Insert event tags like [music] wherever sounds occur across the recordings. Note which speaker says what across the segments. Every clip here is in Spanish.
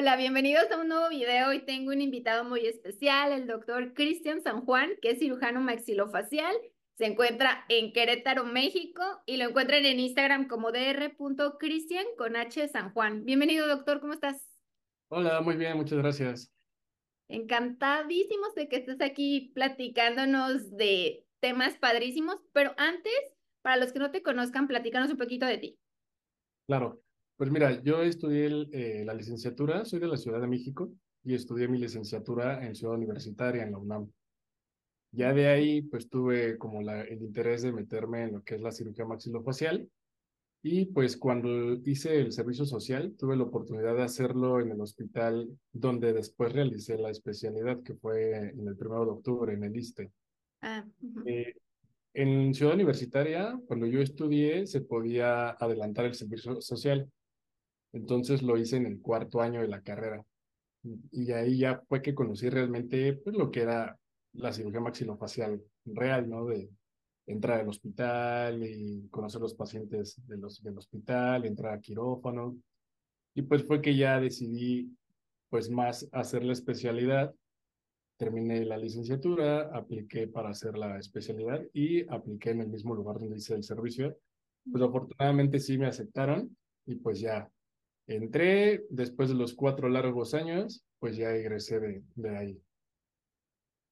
Speaker 1: Hola, bienvenidos a un nuevo video. Hoy tengo un invitado muy especial, el doctor Cristian San Juan, que es cirujano maxilofacial. Se encuentra en Querétaro, México, y lo encuentran en Instagram como dr.cristian con H San Juan. Bienvenido, doctor, ¿cómo estás?
Speaker 2: Hola, muy bien, muchas gracias.
Speaker 1: Encantadísimos de que estés aquí platicándonos de temas padrísimos, pero antes, para los que no te conozcan, platícanos un poquito de ti.
Speaker 2: Claro, pues mira, yo estudié eh, la licenciatura, soy de la Ciudad de México y estudié mi licenciatura en Ciudad Universitaria, en la UNAM. Ya de ahí, pues tuve como la, el interés de meterme en lo que es la cirugía maxilofacial. Y pues cuando hice el servicio social, tuve la oportunidad de hacerlo en el hospital donde después realicé la especialidad, que fue en el primero de octubre, en el ISTE. Ah, eh, en Ciudad Universitaria, cuando yo estudié, se podía adelantar el servicio social. Entonces lo hice en el cuarto año de la carrera. Y ahí ya fue que conocí realmente pues, lo que era la cirugía maxilofacial real, ¿no? De entrar al hospital y conocer los pacientes de los, del hospital, entrar a quirófano. Y pues fue que ya decidí pues más hacer la especialidad. Terminé la licenciatura, apliqué para hacer la especialidad y apliqué en el mismo lugar donde hice el servicio. Pues afortunadamente sí me aceptaron y pues ya entré después de los cuatro largos años, pues ya egresé de, de ahí.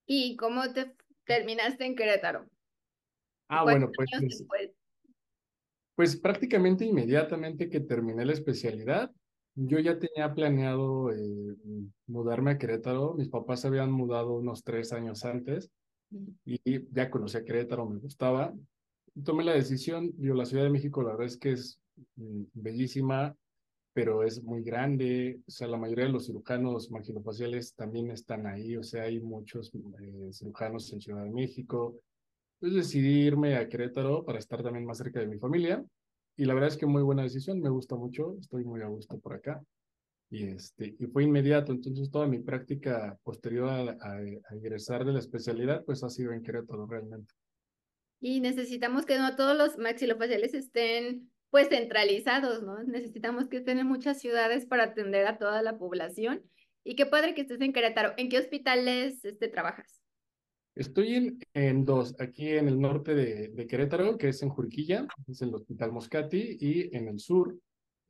Speaker 1: ¿Y cómo te terminaste en Querétaro?
Speaker 2: Ah, bueno, pues, pues, pues, prácticamente inmediatamente que terminé la especialidad, yo ya tenía planeado eh, mudarme a Querétaro. Mis papás se habían mudado unos tres años antes y ya conocí a Querétaro, me gustaba. Tomé la decisión, yo la Ciudad de México la verdad es que es mm, bellísima, pero es muy grande, o sea, la mayoría de los cirujanos marginofaciales también están ahí, o sea, hay muchos eh, cirujanos en Ciudad de México. Entonces decidí irme a Querétaro para estar también más cerca de mi familia y la verdad es que muy buena decisión, me gusta mucho, estoy muy a gusto por acá. Y, este, y fue inmediato, entonces toda mi práctica posterior a, a ingresar de la especialidad, pues ha sido en Querétaro realmente.
Speaker 1: Y necesitamos que no todos los maxilofaciales estén pues centralizados, ¿no? Necesitamos que estén en muchas ciudades para atender a toda la población. Y qué padre que estés en Querétaro. ¿En qué hospitales este, trabajas?
Speaker 2: Estoy en, en dos, aquí en el norte de, de, Querétaro, que es en Jurquilla, es el Hospital Moscati, y en el sur,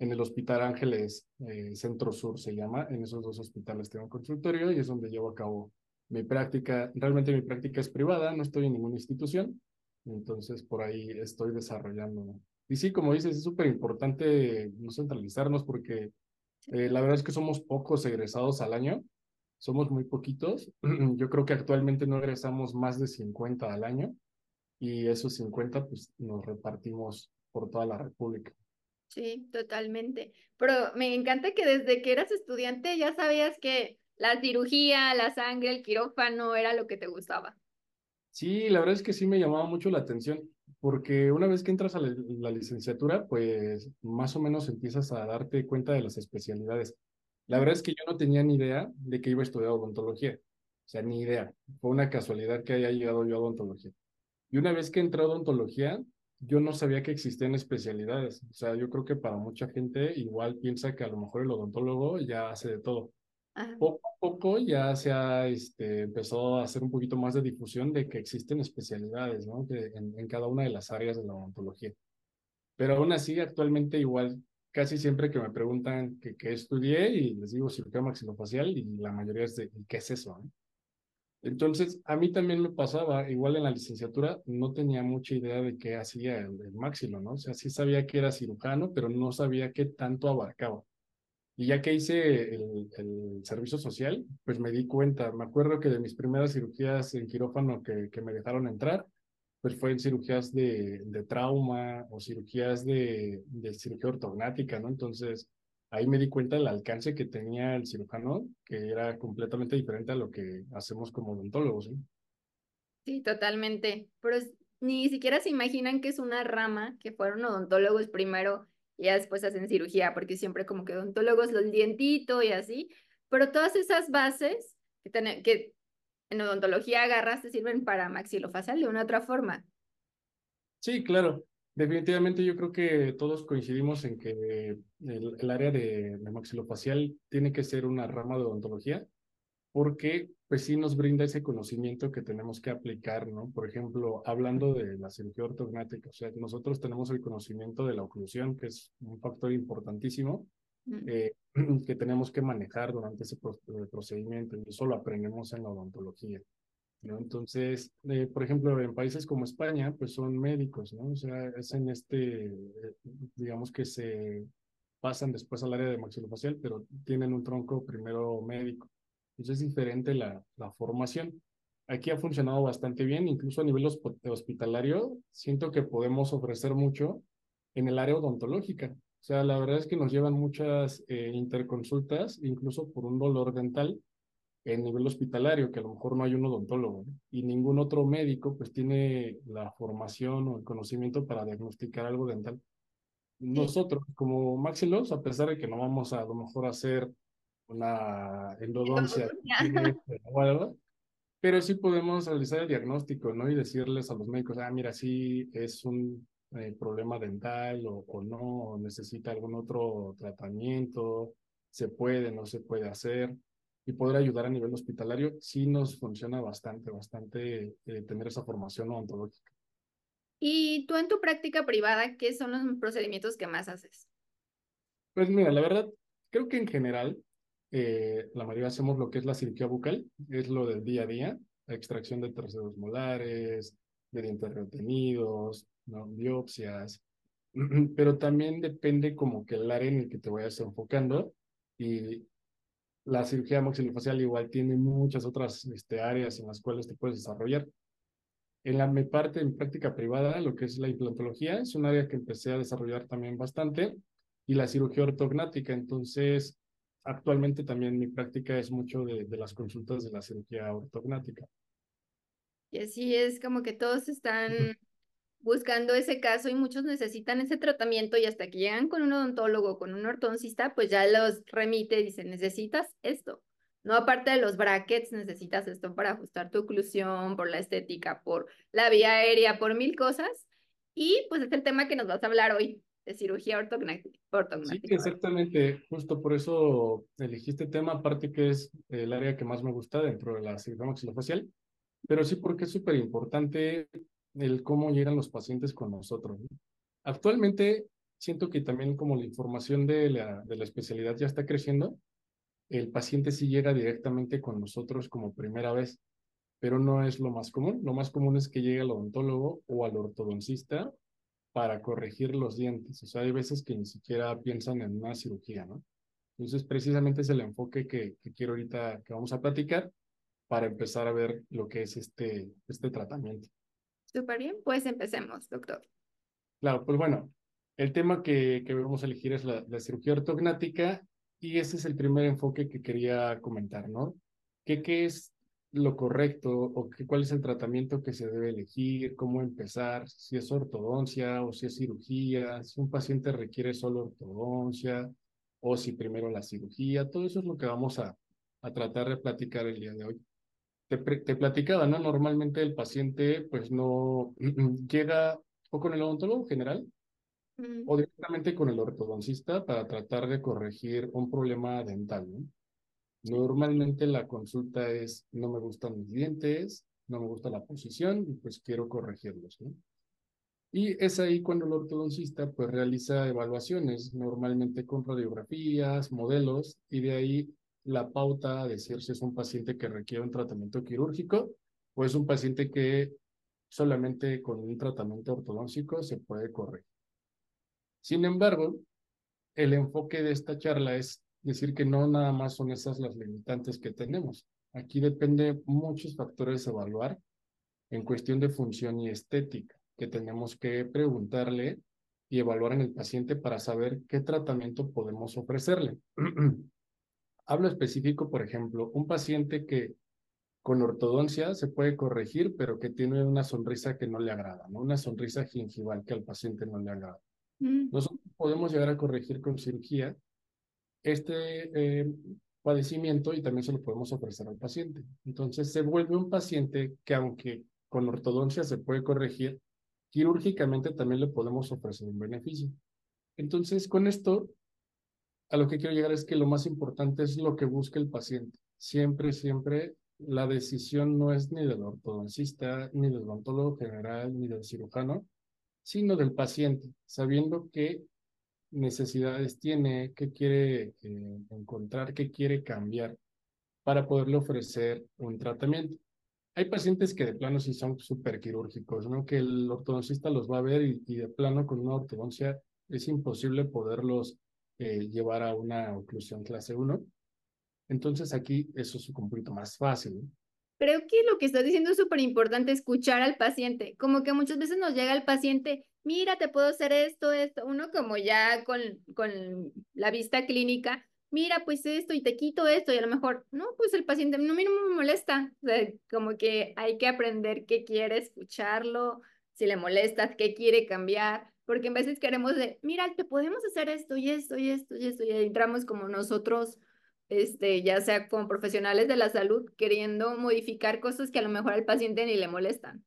Speaker 2: en el Hospital Ángeles eh, Centro Sur se llama. En esos dos hospitales tengo un consultorio y es donde llevo a cabo mi práctica. Realmente mi práctica es privada, no estoy en ninguna institución, entonces por ahí estoy desarrollando y sí, como dices, es súper importante no centralizarnos porque eh, la verdad es que somos pocos egresados al año, somos muy poquitos. [clears throat] Yo creo que actualmente no egresamos más de 50 al año y esos 50 pues nos repartimos por toda la República.
Speaker 1: Sí, totalmente. Pero me encanta que desde que eras estudiante ya sabías que la cirugía, la sangre, el quirófano era lo que te gustaba.
Speaker 2: Sí, la verdad es que sí me llamaba mucho la atención porque una vez que entras a la, licenciatura, pues más o menos empiezas a darte cuenta de las especialidades. La verdad es que yo no tenía ni idea de que iba a estudiar odontología. O sea, ni idea. Fue una casualidad que haya llegado yo a odontología. Y una vez que entré a odontología, yo no sabía que existían especialidades. O sea, yo creo que para mucha gente igual piensa que a lo mejor el odontólogo ya hace de todo. Poco a poco ya se ha este, empezado a hacer un poquito más de difusión de que existen especialidades ¿no? en, cada una de las áreas de la odontología. Pero aún así, actualmente igual, casi siempre que me preguntan qué estudié y les digo cirugía maxilofacial y la mayoría es de ¿qué es eso? Entonces, a mí también me pasaba, igual en la licenciatura, no tenía mucha idea de qué hacía el, el ¿no? O sea, sí sabía que era cirujano, pero no sabía qué tanto abarcaba. Y ya que hice el, el, servicio social, pues me di cuenta, me acuerdo que de mis primeras cirugías en quirófano que, que me dejaron entrar, pues fue en cirugías de, de trauma o cirugías de, de, cirugía ortognática, ¿no? Entonces, ahí me di cuenta del alcance que tenía el cirujano, que era completamente diferente a lo que hacemos como odontólogos, ¿sí?
Speaker 1: Sí, totalmente. Pero ni siquiera se imaginan que es una rama, que fueron odontólogos primero y ya después hacen cirugía, porque siempre como que odontólogos los dientito y así, pero todas esas bases que, que en odontología agarras te sirven para maxilofacial de una otra forma.
Speaker 2: Sí, claro. Definitivamente yo creo que todos coincidimos en que el, el área de, de maxilofacial tiene que ser una rama de odontología porque pues sí nos brinda ese conocimiento que tenemos que aplicar, ¿no? Por ejemplo, hablando de la cirugía ortognática, o sea, nosotros tenemos el conocimiento de la oclusión, que es un factor importantísimo, eh, [clears throat] que tenemos que manejar durante ese eh, procedimiento, y eso lo aprendemos en la odontología, ¿no? Entonces, eh, por ejemplo, en países como España, pues son médicos, ¿no? O sea, es en este, eh, digamos que se pasan después al área de maxilofacial, pero tienen un tronco primero médico. Entonces es diferente la, la formación. Aquí ha funcionado bastante bien, incluso a nivel hosp- hospitalario, siento que podemos ofrecer mucho en el área odontológica. O sea, la verdad es que nos llevan muchas eh, interconsultas, incluso por un dolor dental en nivel hospitalario, que a lo mejor no hay un odontólogo, ¿no? Y ningún otro médico pues tiene la formación o el conocimiento para diagnosticar algo dental. Nosotros, como maxilos, a pesar de que no vamos a, a lo mejor a hacer una endodoncia algo, [laughs] pero sí podemos realizar el diagnóstico, ¿no? Y decirles a los médicos, ah, mira, sí es un eh, problema dental o, o no, o necesita algún otro tratamiento, se puede, no se puede hacer. Y poder ayudar a nivel hospitalario sí nos funciona bastante, bastante eh, tener esa formación odontológica.
Speaker 1: Y tú en tu práctica privada, ¿qué son los procedimientos que más haces?
Speaker 2: Pues mira, la verdad, creo que en general eh, la mayoría hacemos lo que es la cirugía bucal, es lo del día a día, extracción de terceros molares, de dientes retenidos, ¿no? biopsias, [clears throat] pero también depende como que el área en el que te vayas enfocando y la cirugía maxilofacial igual tiene muchas otras este, áreas en las cuales te puedes desarrollar. En la mi parte en práctica privada, lo que es la implantología, es un área que empecé a desarrollar también bastante, y la cirugía ortognática. Entonces, actualmente también mi práctica es mucho de, de las consultas de la cirugía ortognática.
Speaker 1: Y así es como que todos están buscando ese caso y muchos necesitan ese tratamiento y hasta que llegan con un odontólogo, con un ortodoncista, pues ya los remite y dicen, necesitas esto. No, aparte de los brackets, necesitas esto para ajustar tu oclusión, por la estética, por la vía aérea, por mil cosas. Y pues es el tema que nos vas a hablar hoy, de cirugía ortognática.
Speaker 2: Sí, exactamente. Justo por eso elegí este tema, aparte que es el área que más me gusta dentro de la cirugía maxilofacial, pero sí porque es súper importante el cómo llegan los pacientes con nosotros. ¿no? Actualmente siento que también como la información de la, de la especialidad ya está creciendo, el paciente sí llega directamente con nosotros como primera vez, pero no es lo más común. Lo más común es que llegue al odontólogo o al ortodoncista para corregir los dientes. O sea, hay veces que ni siquiera piensan en una cirugía, ¿no? Entonces, precisamente es el enfoque que, que quiero ahorita, que vamos a platicar, para empezar a ver lo que es este, este tratamiento.
Speaker 1: Súper bien, pues empecemos, doctor.
Speaker 2: Claro, pues bueno, el tema que, que vamos a elegir es la, la cirugía ortognática y ese es el primer enfoque que quería comentar, ¿no? ¿Qué, qué es lo correcto o qué, cuál es el tratamiento que se debe elegir, cómo empezar, si es ortodoncia o si es cirugía, si un paciente requiere solo ortodoncia o si primero la cirugía, todo eso es lo que vamos a, a tratar de platicar el día de hoy. Te, platicaba, ¿no? Normalmente el paciente pues no [clears throat] llega o con el odontólogo general
Speaker 1: Mm,
Speaker 2: o directamente con el ortodoncista para tratar de corregir un problema dental, ¿no? Normalmente la consulta es, no me gustan mis dientes, no me gusta la posición y pues quiero corregirlos. Y es ahí cuando el ortodoncista pues realiza evaluaciones, normalmente con radiografías, modelos, y de ahí la pauta a decir si es un paciente que requiere un tratamiento quirúrgico o es un paciente que solamente con un tratamiento ortodóntico se puede corregir. Sin embargo, el enfoque de esta charla es decir que no nada más son esas las limitantes que tenemos. Aquí depende muchos factores a evaluar en cuestión de función y estética, que tenemos que preguntarle y evaluar en el paciente para saber qué tratamiento podemos ofrecerle. [clears throat] Hablo específico, por ejemplo, un paciente que con ortodoncia se puede corregir, pero que tiene una sonrisa que no le agrada, ¿no? Una sonrisa gingival que al paciente no le agrada.
Speaker 1: mm,
Speaker 2: Nosotros podemos llegar a corregir con cirugía este eh, padecimiento y también se lo podemos ofrecer al paciente. Entonces se vuelve un paciente que aunque con ortodoncia se puede corregir, quirúrgicamente también le podemos ofrecer un beneficio. Entonces, con esto, a lo que quiero llegar es que lo más importante es lo que busca el paciente. Siempre, siempre la decisión no es ni del ortodoncista, ni del odontólogo general, ni del cirujano, sino del paciente, sabiendo qué necesidades tiene, qué quiere eh, encontrar, qué quiere cambiar para poderle ofrecer un tratamiento. Hay pacientes que de plano sí son súper quirúrgicos, ¿no? Que el ortodoncista los va a ver y, de plano con una ortodoncia es imposible poderlos eh, llevar a una oclusión clase 1. Entonces aquí eso es un poquito más fácil.
Speaker 1: Creo que lo que estás diciendo es súper importante, escuchar al paciente. Como que muchas veces nos llega el paciente, mira, te puedo hacer esto, esto. Uno como ya con, con la vista clínica, mira, pues esto y te quito esto y a lo mejor, no, pues el paciente no, a mí no me molesta. O sea, como que hay que aprender qué quiere escucharlo, si le molesta, qué quiere cambiar. Porque en veces queremos de, mira, te podemos hacer esto y esto y esto y esto y entramos como nosotros este, ya sea como profesionales de la salud, queriendo modificar cosas que a lo mejor al paciente ni le molestan.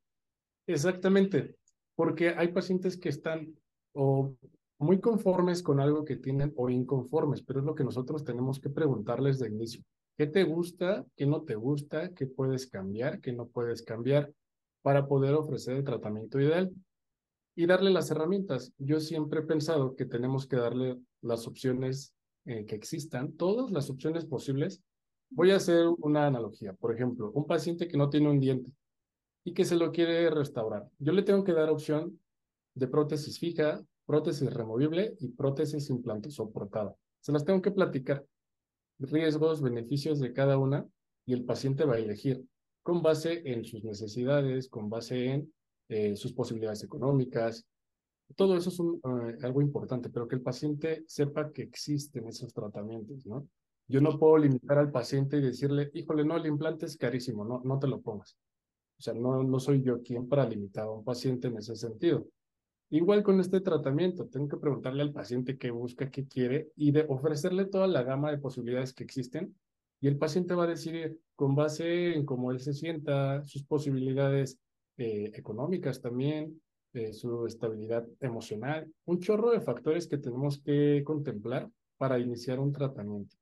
Speaker 2: Exactamente, porque hay pacientes que están o muy conformes con algo que tienen o inconformes, pero es lo que nosotros tenemos que preguntarles de inicio. ¿Qué te gusta? ¿Qué no te gusta? ¿Qué puedes cambiar? ¿Qué no puedes cambiar? Para poder ofrecer el tratamiento ideal y darle las herramientas. Yo siempre he pensado que tenemos que darle las opciones eh, que existan, todas las opciones posibles. Voy a hacer una analogía. Por ejemplo, un paciente que no tiene un diente y que se lo quiere restaurar. Yo le tengo que dar opción de prótesis fija, prótesis removible y prótesis implante soportada. Se las tengo que platicar. Riesgos, beneficios de cada una y el paciente va a elegir con base en sus necesidades, con base en eh, sus posibilidades económicas, todo eso es eh, algo importante, pero que el paciente sepa que existen esos tratamientos, ¿no? Yo no puedo limitar al paciente y decirle, híjole, no, el implante es carísimo, no, no te lo pongas. O sea, no, no soy yo quien para limitar a un paciente en ese sentido. Igual con este tratamiento, tengo que preguntarle al paciente qué busca, qué quiere y de ofrecerle toda la gama de posibilidades que existen y el paciente va a decidir con base en cómo él se sienta, sus posibilidades eh, económicas también, su estabilidad emocional, un chorro de factores que tenemos que contemplar para iniciar un tratamiento.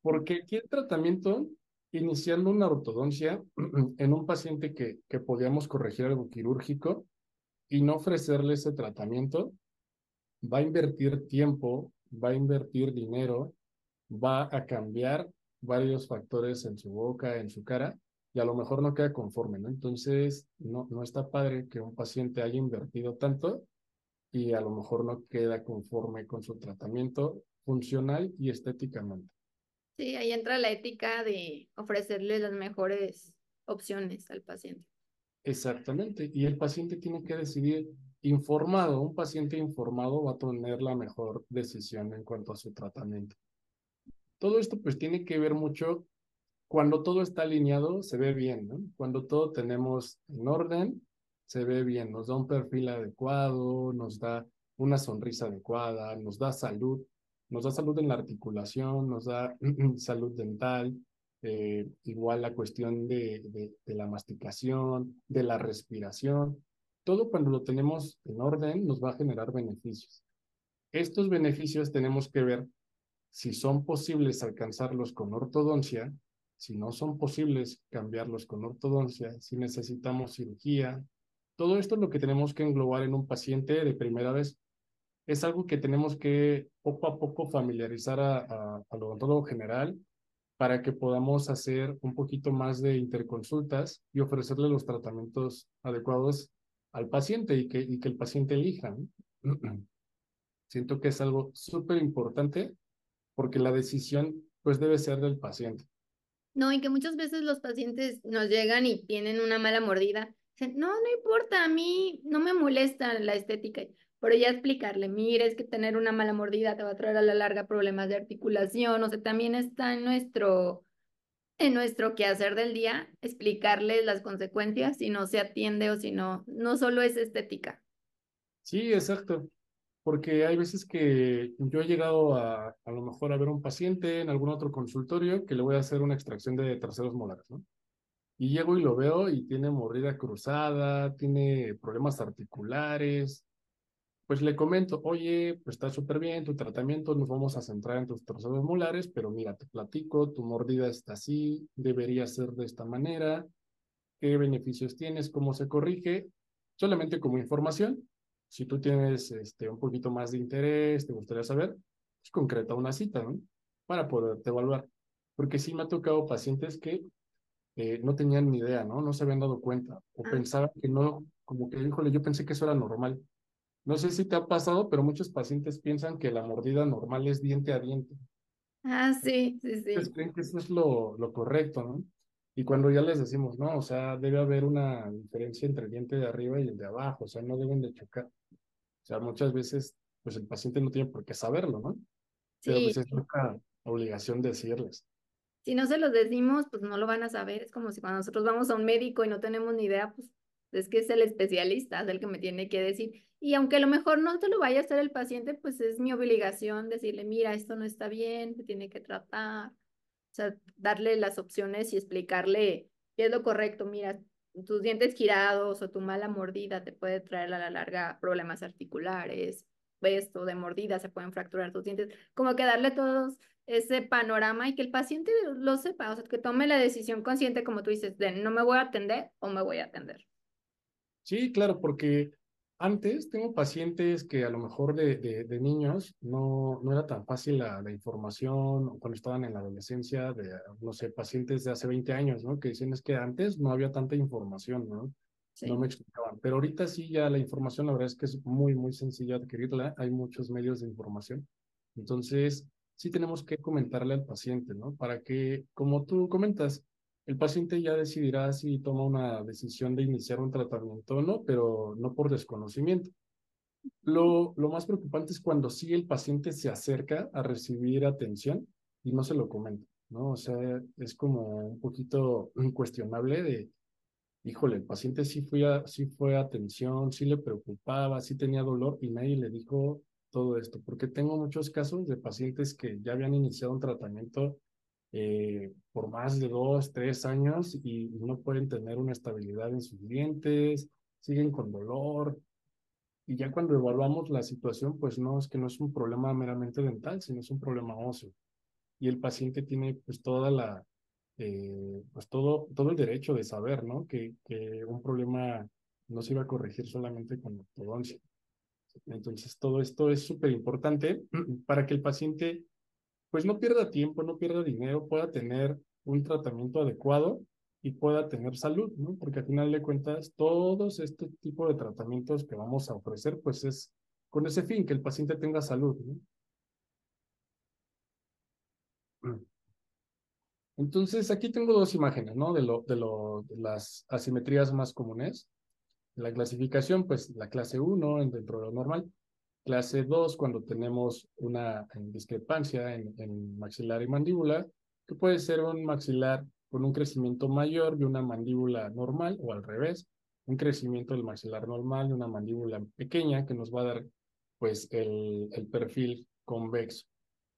Speaker 2: Porque aquí el tratamiento, iniciando una ortodoncia [clears throat] en un paciente que, que podíamos corregir algo quirúrgico y no ofrecerle ese tratamiento, va a invertir tiempo, va a invertir dinero, va a cambiar varios factores en su boca, en su cara, y a lo mejor no queda conforme, ¿no? Entonces, no, no está padre que un paciente haya invertido tanto y a lo mejor no queda conforme con su tratamiento funcional y estéticamente.
Speaker 1: Sí, ahí entra la ética de ofrecerle las mejores opciones al paciente.
Speaker 2: Exactamente, y el paciente tiene que decidir informado, un paciente informado va a tener la mejor decisión en cuanto a su tratamiento. Todo esto pues tiene que ver mucho cuando todo está alineado, se ve bien, ¿no? Cuando todo tenemos en orden, se ve bien, nos da un perfil adecuado, nos da una sonrisa adecuada, nos da salud, nos da salud en la articulación, nos da [clears throat] salud dental, eh, igual la cuestión de, de, la masticación, de la respiración, todo cuando lo tenemos en orden nos va a generar beneficios. Estos beneficios tenemos que ver si son posibles alcanzarlos con ortodoncia si no son posibles cambiarlos con ortodoncia, si necesitamos cirugía, todo esto es lo que tenemos que englobar en un paciente de primera vez. Es algo que tenemos que poco a poco familiarizar a, al odontólogo general para que podamos hacer un poquito más de interconsultas y ofrecerle los tratamientos adecuados al paciente y que, y que el paciente elija. [clears throat] Siento que es algo súper importante porque la decisión pues debe ser del paciente.
Speaker 1: No, y que muchas veces los pacientes nos llegan y tienen una mala mordida. No, no importa, a mí no me molesta la estética. Pero ya explicarle, mire, es que tener una mala mordida te va a traer a la larga problemas de articulación. O sea, también está en nuestro, en nuestro quehacer del día explicarles las consecuencias si no se atiende o si no, no solo es estética.
Speaker 2: Sí, exacto porque hay veces que yo he llegado a a lo mejor a ver un paciente en algún otro consultorio que le voy a hacer una extracción de terceros molares, ¿no? Y llego y lo veo y tiene mordida cruzada, tiene problemas articulares. Pues le comento, oye, pues está súper bien tu tratamiento, nos vamos a centrar en tus trozados molares, pero mira, te platico, tu mordida está así, debería ser de esta manera, qué beneficios tienes, cómo se corrige, solamente como información. Si tú tienes este, un poquito más de interés, te gustaría saber, pues concreta una cita, ¿no? Para poderte evaluar. Porque sí me ha tocado pacientes que eh, no tenían ni idea, ¿no? No se habían dado cuenta o
Speaker 1: Ah.
Speaker 2: pensaban que no, como que, híjole, yo pensé que eso era normal. No sé si te ha pasado, pero muchos pacientes piensan que la mordida normal es diente a diente.
Speaker 1: Ah, sí, sí,
Speaker 2: Pues
Speaker 1: sí.
Speaker 2: creen que eso es lo, lo correcto, ¿no? Y cuando ya les decimos, no, o sea, debe haber una diferencia entre el diente de arriba y el de abajo, o sea, no deben de chocar. O sea, muchas veces, pues el paciente no tiene por qué saberlo, ¿no? Pero
Speaker 1: Sí,
Speaker 2: pues es nuestra obligación decirles.
Speaker 1: Si no se los decimos, pues no lo van a saber. Es como si cuando nosotros vamos a un médico y no tenemos ni idea, pues es que es el especialista, es el que me tiene que decir. Y aunque a lo mejor no te lo vaya a hacer el paciente, pues es mi obligación decirle, mira, esto no está bien, se tiene que tratar. O sea, darle las opciones y explicarle qué es lo correcto. Mira, tus dientes girados o tu mala mordida te puede traer a la larga problemas articulares. Esto de mordida se pueden fracturar tus dientes. Como que darle todos ese panorama y que el paciente lo sepa, o sea, que tome la decisión consciente, como tú dices, de no me voy a atender o me voy a atender.
Speaker 2: Sí, claro, porque antes tengo pacientes que a lo mejor de, de, de niños no, no era tan fácil la, la información, cuando estaban en la adolescencia, de, no sé, pacientes de hace 20 años, ¿no? Que dicen es que antes no había tanta información, ¿no? No me explicaban. Pero ahorita sí ya la información, la verdad es que es muy, muy sencilla adquirirla. Hay muchos medios de información. Entonces, sí tenemos que comentarle al paciente, ¿no? Para que, como tú comentas, el paciente ya decidirá si toma una decisión de iniciar un tratamiento o no, pero no por desconocimiento. Lo, lo más preocupante es cuando sí el paciente se acerca a recibir atención y no se lo comenta, ¿no? O sea, es como un poquito [laughs] incuestionable de, híjole, el paciente sí fue, a, fue atención, sí le preocupaba, sí tenía dolor y nadie le dijo todo esto, porque tengo muchos casos de pacientes que ya habían iniciado un tratamiento eh, por más de dos, tres años y no pueden tener una estabilidad en sus dientes, siguen con dolor. Y ya cuando evaluamos la situación, pues no, es que no es un problema meramente dental, sino es un problema óseo. Y el paciente tiene pues toda la, eh, pues todo, todo el derecho de saber, ¿no? Que, que un problema no se iba a corregir solamente con ortodoncia. Entonces, todo esto es súper importante para que el paciente pues no pierda tiempo, no pierda dinero, pueda tener un tratamiento adecuado y pueda tener salud, ¿no? Porque al final de cuentas, todos este tipo de tratamientos que vamos a ofrecer, pues es con ese fin, que el paciente tenga salud, ¿no? Entonces, aquí tengo dos imágenes, ¿no? De, lo, de, lo, de las asimetrías más comunes. La clasificación, pues la clase 1 dentro de lo normal, clase 2 cuando tenemos una discrepancia en, en, maxilar y mandíbula, que puede ser un maxilar con un crecimiento mayor de una mandíbula normal o al revés, un crecimiento del maxilar normal de una mandíbula pequeña que nos va a dar pues el, el perfil convexo.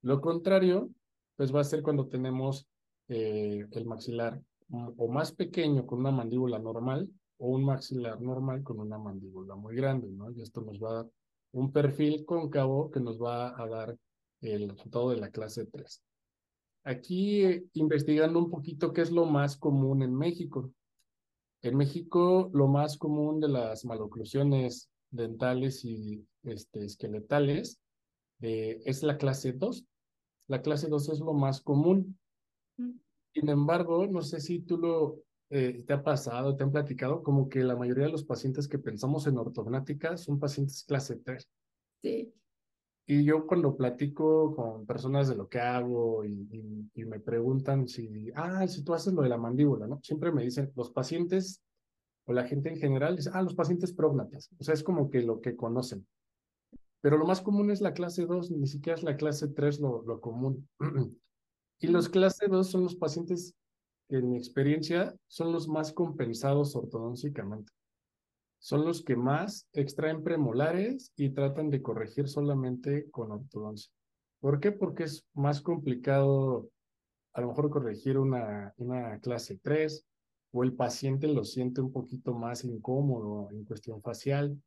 Speaker 2: Lo contrario, pues va a ser cuando tenemos eh, el maxilar o más pequeño con una mandíbula normal o un maxilar normal con una mandíbula muy grande, ¿no? Y esto nos va a dar un perfil cóncavo que nos va a dar el resultado de la clase 3. Aquí eh, investigando un poquito qué es lo más común en México. En México, lo más común de las maloclusiones dentales y este, esqueletales eh, es la clase 2. La clase 2 es lo más común. Sin embargo, no sé si tú lo eh, te ha pasado, te han platicado, como que la mayoría de los pacientes que pensamos en ortognática son pacientes clase 3.
Speaker 1: Sí.
Speaker 2: Y yo cuando platico con personas de lo que hago y, y, y, me preguntan si, ah, si tú haces lo de la mandíbula, ¿no? Siempre me dicen, los pacientes o la gente en general dice, ah, los pacientes prógnatas. O sea, es como que lo que conocen. Pero lo más común es la clase 2, ni siquiera es la clase 3 lo, lo común. [clears throat] y los clase 2 son los pacientes en mi experiencia son los más compensados ortodóncicamente. Son los que más extraen premolares y tratan de corregir solamente con ortodoncia. ¿Por qué? Porque es más complicado a lo mejor corregir una, una clase 3, o el paciente lo siente un poquito más incómodo en cuestión facial,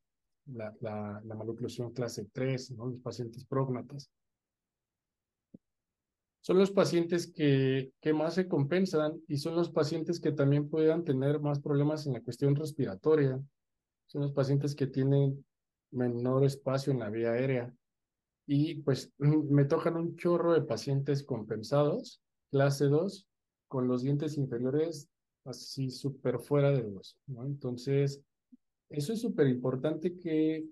Speaker 2: la, la, la maloclusión clase 3, ¿no? los pacientes prógnatas. Son los pacientes que, que más se compensan y son los pacientes que también puedan tener más problemas en la cuestión respiratoria. Son los pacientes que tienen menor espacio en la vía aérea. Y pues [clears throat] me tocan un chorro de pacientes compensados, clase 2, con los dientes inferiores así súper fuera de hueso, ¿no? Entonces, eso es súper importante que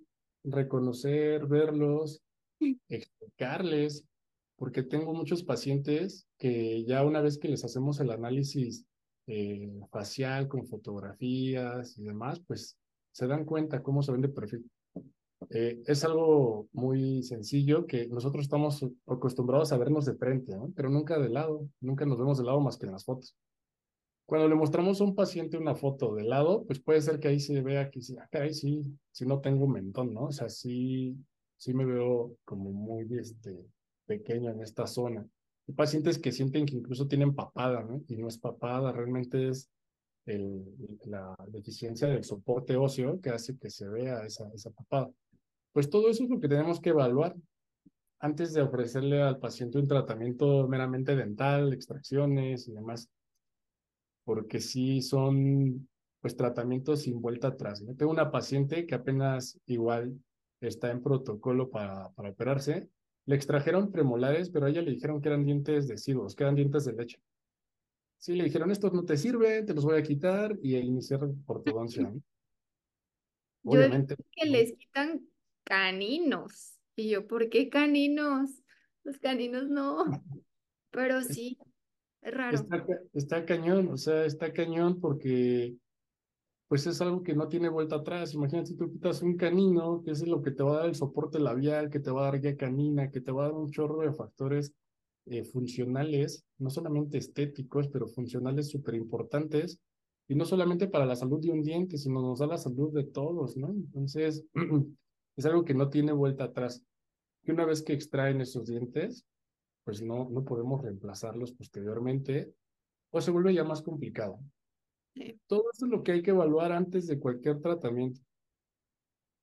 Speaker 2: reconocer, verlos, explicarles, porque tengo muchos pacientes que ya una vez que les hacemos el análisis eh, facial con fotografías y demás, pues se dan cuenta cómo se ven de perfil. Eh, es algo muy sencillo que nosotros estamos acostumbrados a vernos de frente, ¿no? pero nunca de lado, nunca nos vemos de lado más que en las fotos. Cuando le mostramos a un paciente una foto de lado, pues puede ser que ahí se vea que sí, ah, sí, sí no tengo un mentón, ¿no? O sea, sí, sí me veo como muy este, pequeño en esta zona. Hay pacientes que sienten que incluso tienen papada, ¿no? Y no es papada, realmente es el, la deficiencia del soporte óseo que hace que se vea esa, esa papada. Pues todo eso es lo que tenemos que evaluar antes de ofrecerle al paciente un tratamiento meramente dental, extracciones y demás porque sí son pues tratamientos sin vuelta atrás. Tengo una paciente que apenas igual está en protocolo para, para operarse. Le extrajeron premolares, pero a ella le dijeron que eran dientes deciduos, que eran dientes de leche. Sí, le dijeron, estos no te sirven, te los voy a quitar y a iniciar ortodoncia. ¿no? [laughs]
Speaker 1: Obviamente. que les quitan caninos. Y yo, ¿por qué caninos? Los caninos no. [laughs] Pero sí, es raro.
Speaker 2: Está, cañón, o sea, está cañón porque pues es algo que no tiene vuelta atrás. Imagínate tú quitas un canino, que es lo que te va a dar el soporte labial, que te va a dar guía canina, que te va a dar un chorro de factores eh, funcionales, no solamente estéticos, pero funcionales súper importantes, y no solamente para la salud de un diente, sino nos da la salud de todos, ¿no? Entonces, [clears throat] es algo que no tiene vuelta atrás. Que una vez que extraen esos dientes, pues no, no podemos reemplazarlos posteriormente o se vuelve ya más complicado. Todo esto es lo que hay que evaluar antes de cualquier tratamiento.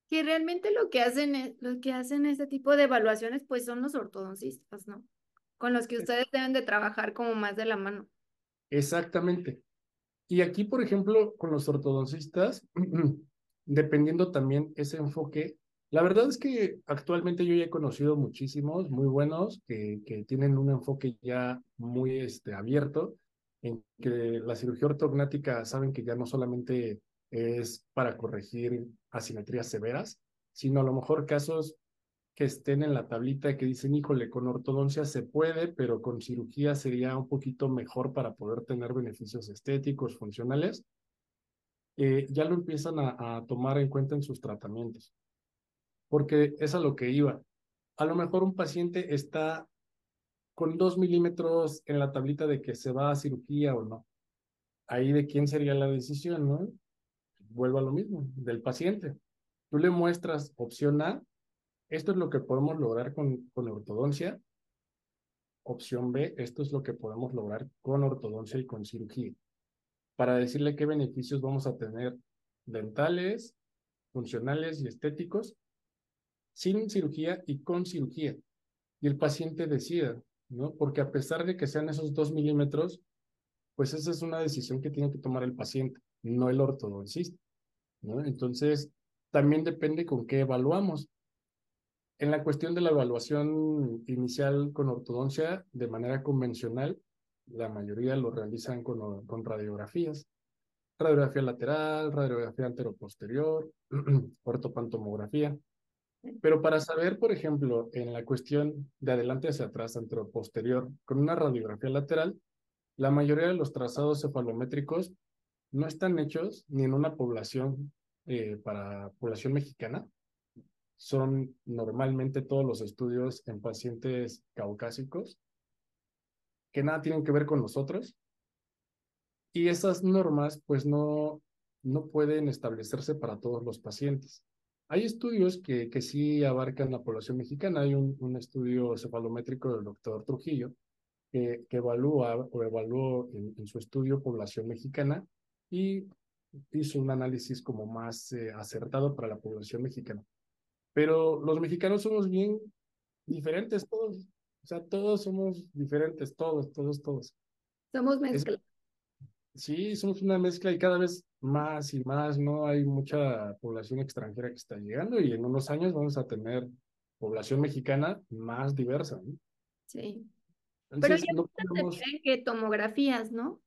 Speaker 1: Que realmente lo que hacen es, lo que hacen este tipo de evaluaciones pues son los ortodoncistas, ¿no? Con los que ustedes deben de trabajar como más de la mano.
Speaker 2: Exactamente. Y aquí, por ejemplo, con los ortodoncistas, [clears throat] dependiendo también ese enfoque, la verdad es que actualmente yo ya he conocido muchísimos muy buenos que, que tienen un enfoque ya muy este, abierto, en que la cirugía ortognática saben que ya no solamente es para corregir asimetrías severas, sino a lo mejor casos que estén en la tablita que dicen, híjole, con ortodoncia se puede, pero con cirugía sería un poquito mejor para poder tener beneficios estéticos, funcionales, eh, ya lo empiezan a, a tomar en cuenta en sus tratamientos porque es a lo que iba. A lo mejor un paciente está con dos milímetros en la tablita de que se va a cirugía o no. Ahí de quién sería la decisión, ¿no? Vuelvo a lo mismo, del paciente. Tú le muestras opción A, esto es lo que podemos lograr con, con ortodoncia. Opción B, esto es lo que podemos lograr con ortodoncia y con cirugía. Para decirle qué beneficios vamos a tener dentales, funcionales y estéticos sin cirugía y con cirugía. Y el paciente decida, ¿no? Porque a pesar de que sean esos dos milímetros, pues esa es una decisión que tiene que tomar el paciente, no el ortodoncista, ¿no? Entonces, también depende con qué evaluamos. En la cuestión de la evaluación inicial con ortodoncia, de manera convencional, la mayoría lo realizan con, con radiografías. Radiografía lateral, radiografía anteroposterior, [clears throat] ortopantomografía. Pero para saber, por ejemplo, en la cuestión de adelante hacia atrás, posterior, con una radiografía lateral, la mayoría de los trazados cefalométricos no están hechos ni en una población eh, para población mexicana. Son normalmente todos los estudios en pacientes caucásicos que nada tienen que ver con nosotros. Y esas normas, pues no, no pueden establecerse para todos los pacientes. Hay estudios que, que sí abarcan la población mexicana. Hay un, un estudio cefalométrico del doctor Trujillo que, que evalúa o evaluó en, su estudio población mexicana y hizo un análisis como más eh, acertado para la población mexicana. Pero los mexicanos somos bien diferentes todos, o sea, todos somos diferentes, todos, todos, todos.
Speaker 1: Somos mezcla.
Speaker 2: Sí, somos una mezcla y cada vez más y más, ¿no? Hay mucha población extranjera que está llegando y en unos años vamos a tener población mexicana más diversa, ¿no?
Speaker 1: Sí. Pero ya no podemos... se piden que tomografías, ¿no?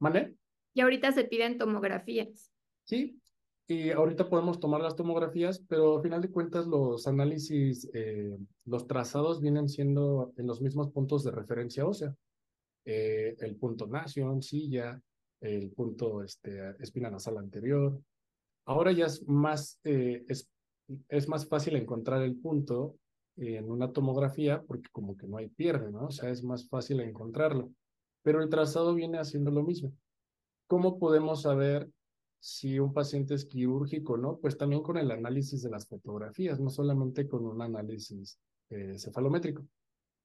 Speaker 2: ¿Vale?
Speaker 1: Y ahorita se piden tomografías.
Speaker 2: Sí, y ahorita podemos tomar las tomografías, pero al final de cuentas los análisis, eh, los trazados vienen siendo en los mismos puntos de referencia ósea. Eh, el punto nación, silla, el punto este, espina nasal anterior. Ahora ya es más, eh, es, es más fácil encontrar el punto en una tomografía porque como que no hay pierde, ¿no? O sea, es más fácil encontrarlo. Pero el trazado viene haciendo lo mismo. ¿Cómo podemos saber si un paciente es quirúrgico o no? Pues también con el análisis de las fotografías, no solamente con un análisis eh, cefalométrico.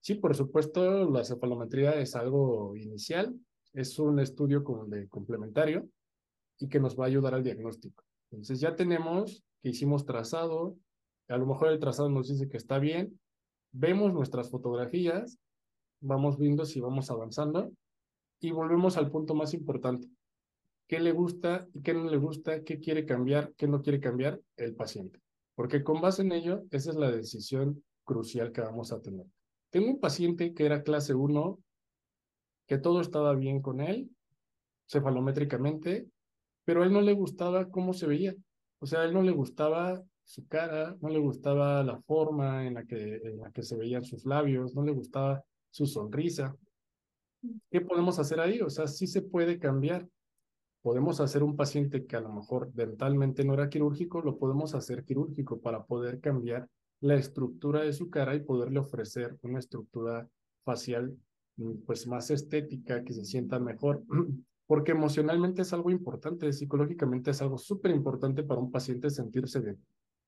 Speaker 2: Sí, por supuesto, la cefalometría es algo inicial, es un estudio como de complementario y que nos va a ayudar al diagnóstico. Entonces ya tenemos que hicimos trazado, a lo mejor el trazado nos dice que está bien, vemos nuestras fotografías, vamos viendo si vamos avanzando y volvemos al punto más importante. ¿Qué le gusta y qué no le gusta? ¿Qué quiere cambiar? ¿Qué no quiere cambiar? El paciente. Porque con base en ello, esa es la decisión crucial que vamos a tener. Tengo un paciente que era clase 1, que todo estaba bien con él, cefalométricamente, pero a él no le gustaba cómo se veía. O sea, a él no le gustaba su cara, no le gustaba la forma en la que, en la que se veían sus labios, no le gustaba su sonrisa. ¿Qué podemos hacer ahí? O sea, sí se puede cambiar. Podemos hacer un paciente que a lo mejor dentalmente no era quirúrgico, lo podemos hacer quirúrgico para poder cambiar la estructura de su cara y poderle ofrecer una estructura facial pues más estética, que se sienta mejor, [clears throat] porque emocionalmente es algo importante, psicológicamente es algo súper importante para un paciente sentirse bien.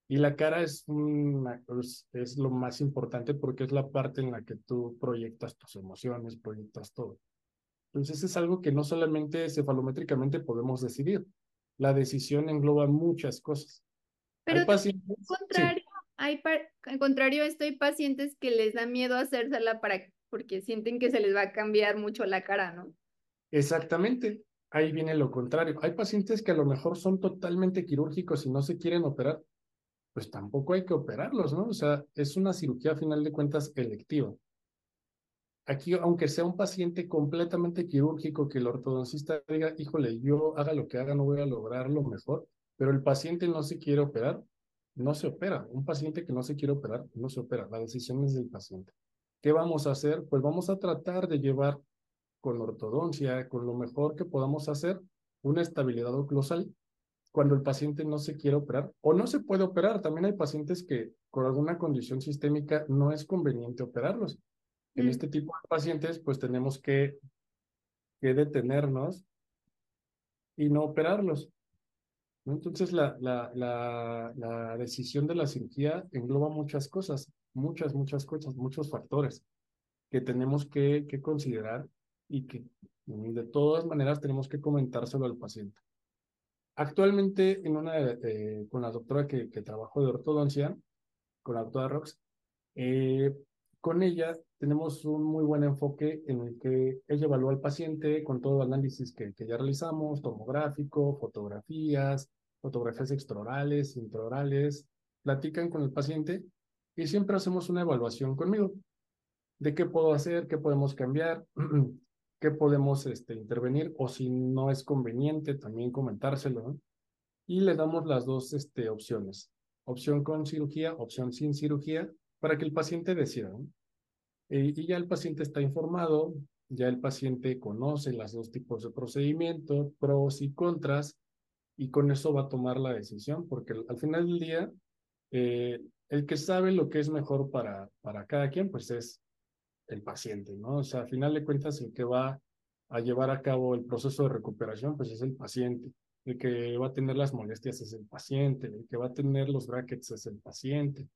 Speaker 2: Y la cara es, una, es, es lo más importante porque es la parte en la que tú proyectas tus emociones, proyectas todo. Entonces es algo que no solamente cefalométricamente podemos decidir. La decisión engloba muchas cosas.
Speaker 1: Pero al contrario, hay al contrario esto hay pacientes que les da miedo hacérsela para porque sienten que se les va a cambiar mucho la cara, ¿no?
Speaker 2: Exactamente. Ahí viene lo contrario. Hay pacientes que a lo mejor son totalmente quirúrgicos y no se quieren operar pues tampoco hay que operarlos, ¿no? O sea, es una cirugía a final de cuentas electiva. Aquí, aunque sea un paciente completamente quirúrgico, que el ortodoncista diga, híjole, yo haga lo que haga, no voy a lograr lo mejor, pero el paciente no se quiere operar, no se opera. Un paciente que no se quiere operar, no se opera. La decisión es del paciente. ¿Qué vamos a hacer? Pues vamos a tratar de llevar con ortodoncia, con lo mejor que podamos hacer, una estabilidad oclusal cuando el paciente no se quiere operar o no se puede operar. También hay pacientes que con alguna condición sistémica no es conveniente operarlos. En mm. este tipo de pacientes, pues tenemos que, que detenernos y no operarlos. Entonces, la, la, la, la, decisión de la cirugía engloba muchas cosas, muchas, muchas cosas, muchos factores que tenemos que, que considerar y que de todas maneras tenemos que comentárselo al paciente. Actualmente, en una, eh, con la doctora que, que trabajo de ortodoncia, con la doctora Rox, eh, con ella tenemos un muy buen enfoque en el que ella evalúa al paciente con todo el análisis que, que ya realizamos, tomográfico, fotografías, fotografías extraorales, intraorales, platican con el paciente y siempre hacemos una evaluación conmigo de qué puedo hacer, qué podemos cambiar, [clears throat] qué podemos este, intervenir o si no es conveniente también comentárselo. Y le damos las dos este, opciones, opción con cirugía, opción sin cirugía, para que el paciente decida. Eh, y ya el paciente está informado, ya el paciente conoce las dos tipos de procedimiento, pros y contras, y con eso va a tomar la decisión, porque al final del día, eh, el que sabe lo que es mejor para, para cada quien, pues es el paciente, ¿no? O sea, al final de cuentas, el que va a llevar a cabo el proceso de recuperación, pues es el paciente. El que va a tener las molestias es el paciente, el que va a tener los brackets es el paciente.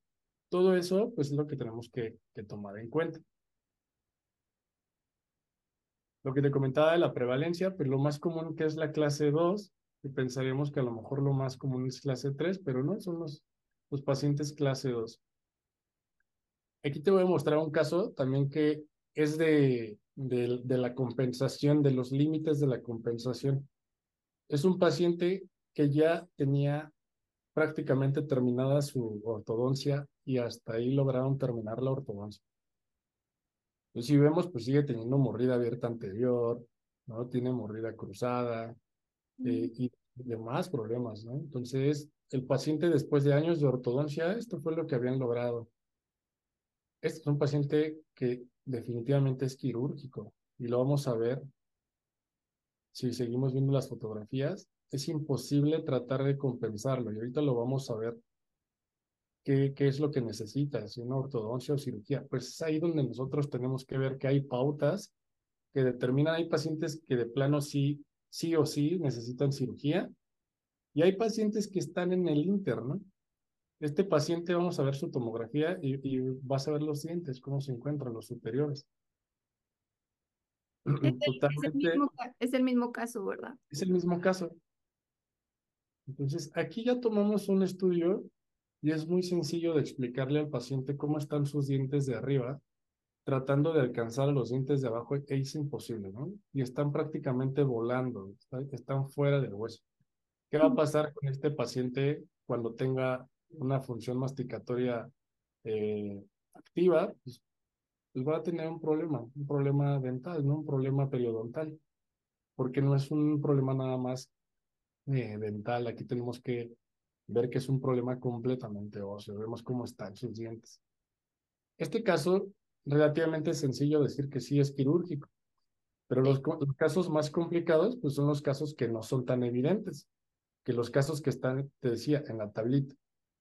Speaker 2: Todo eso, pues es lo que tenemos que, que tomar en cuenta. lo que te comentaba de la prevalencia, pues lo más común que es la clase 2, y pensaríamos que a lo mejor lo más común es clase 3, pero no, son los, los pacientes clase 2. Aquí te voy a mostrar un caso también que es de, de, de la compensación, de los límites de la compensación. Es un paciente que ya tenía prácticamente terminada su ortodoncia y hasta ahí lograron terminar la ortodoncia. Pues si vemos, pues sigue teniendo mordida abierta anterior, ¿no? Tiene mordida cruzada eh, y demás problemas, ¿no? Entonces, el paciente después de años de ortodoncia, esto fue lo que habían logrado. Este es un paciente que definitivamente es quirúrgico y lo vamos a ver si seguimos viendo las fotografías. Es imposible tratar de compensarlo y ahorita lo vamos a ver qué, qué es lo que necesita, si una ortodoncia o cirugía. Pues es ahí donde nosotros tenemos que ver que hay pautas que determinan, hay pacientes que de plano sí, sí o sí necesitan cirugía y hay pacientes que están en el inter, ¿no? Este paciente vamos a ver su tomografía y, y vas a ver los dientes, cómo se encuentran los superiores.
Speaker 1: Es el, es, el mismo, es el mismo caso, ¿verdad?
Speaker 2: Es el mismo caso. Entonces, aquí ya tomamos un estudio y es muy sencillo de explicarle al paciente cómo están sus dientes de arriba, tratando de alcanzar los dientes de abajo, e es imposible, ¿no? Y están prácticamente volando, están fuera del hueso. ¿Qué va a pasar con este paciente cuando tenga una función masticatoria eh, activa? Pues, pues, va a tener un problema, un problema dental, ¿no? Un problema periodontal, porque no es un problema nada más eh, dental. Aquí tenemos que ver que es un problema completamente óseo. Vemos cómo están sus dientes. Este caso, relativamente sencillo decir que sí es quirúrgico, pero los, los, casos más complicados pues son los casos que no son tan evidentes, que los casos que están, te decía, en la tablita.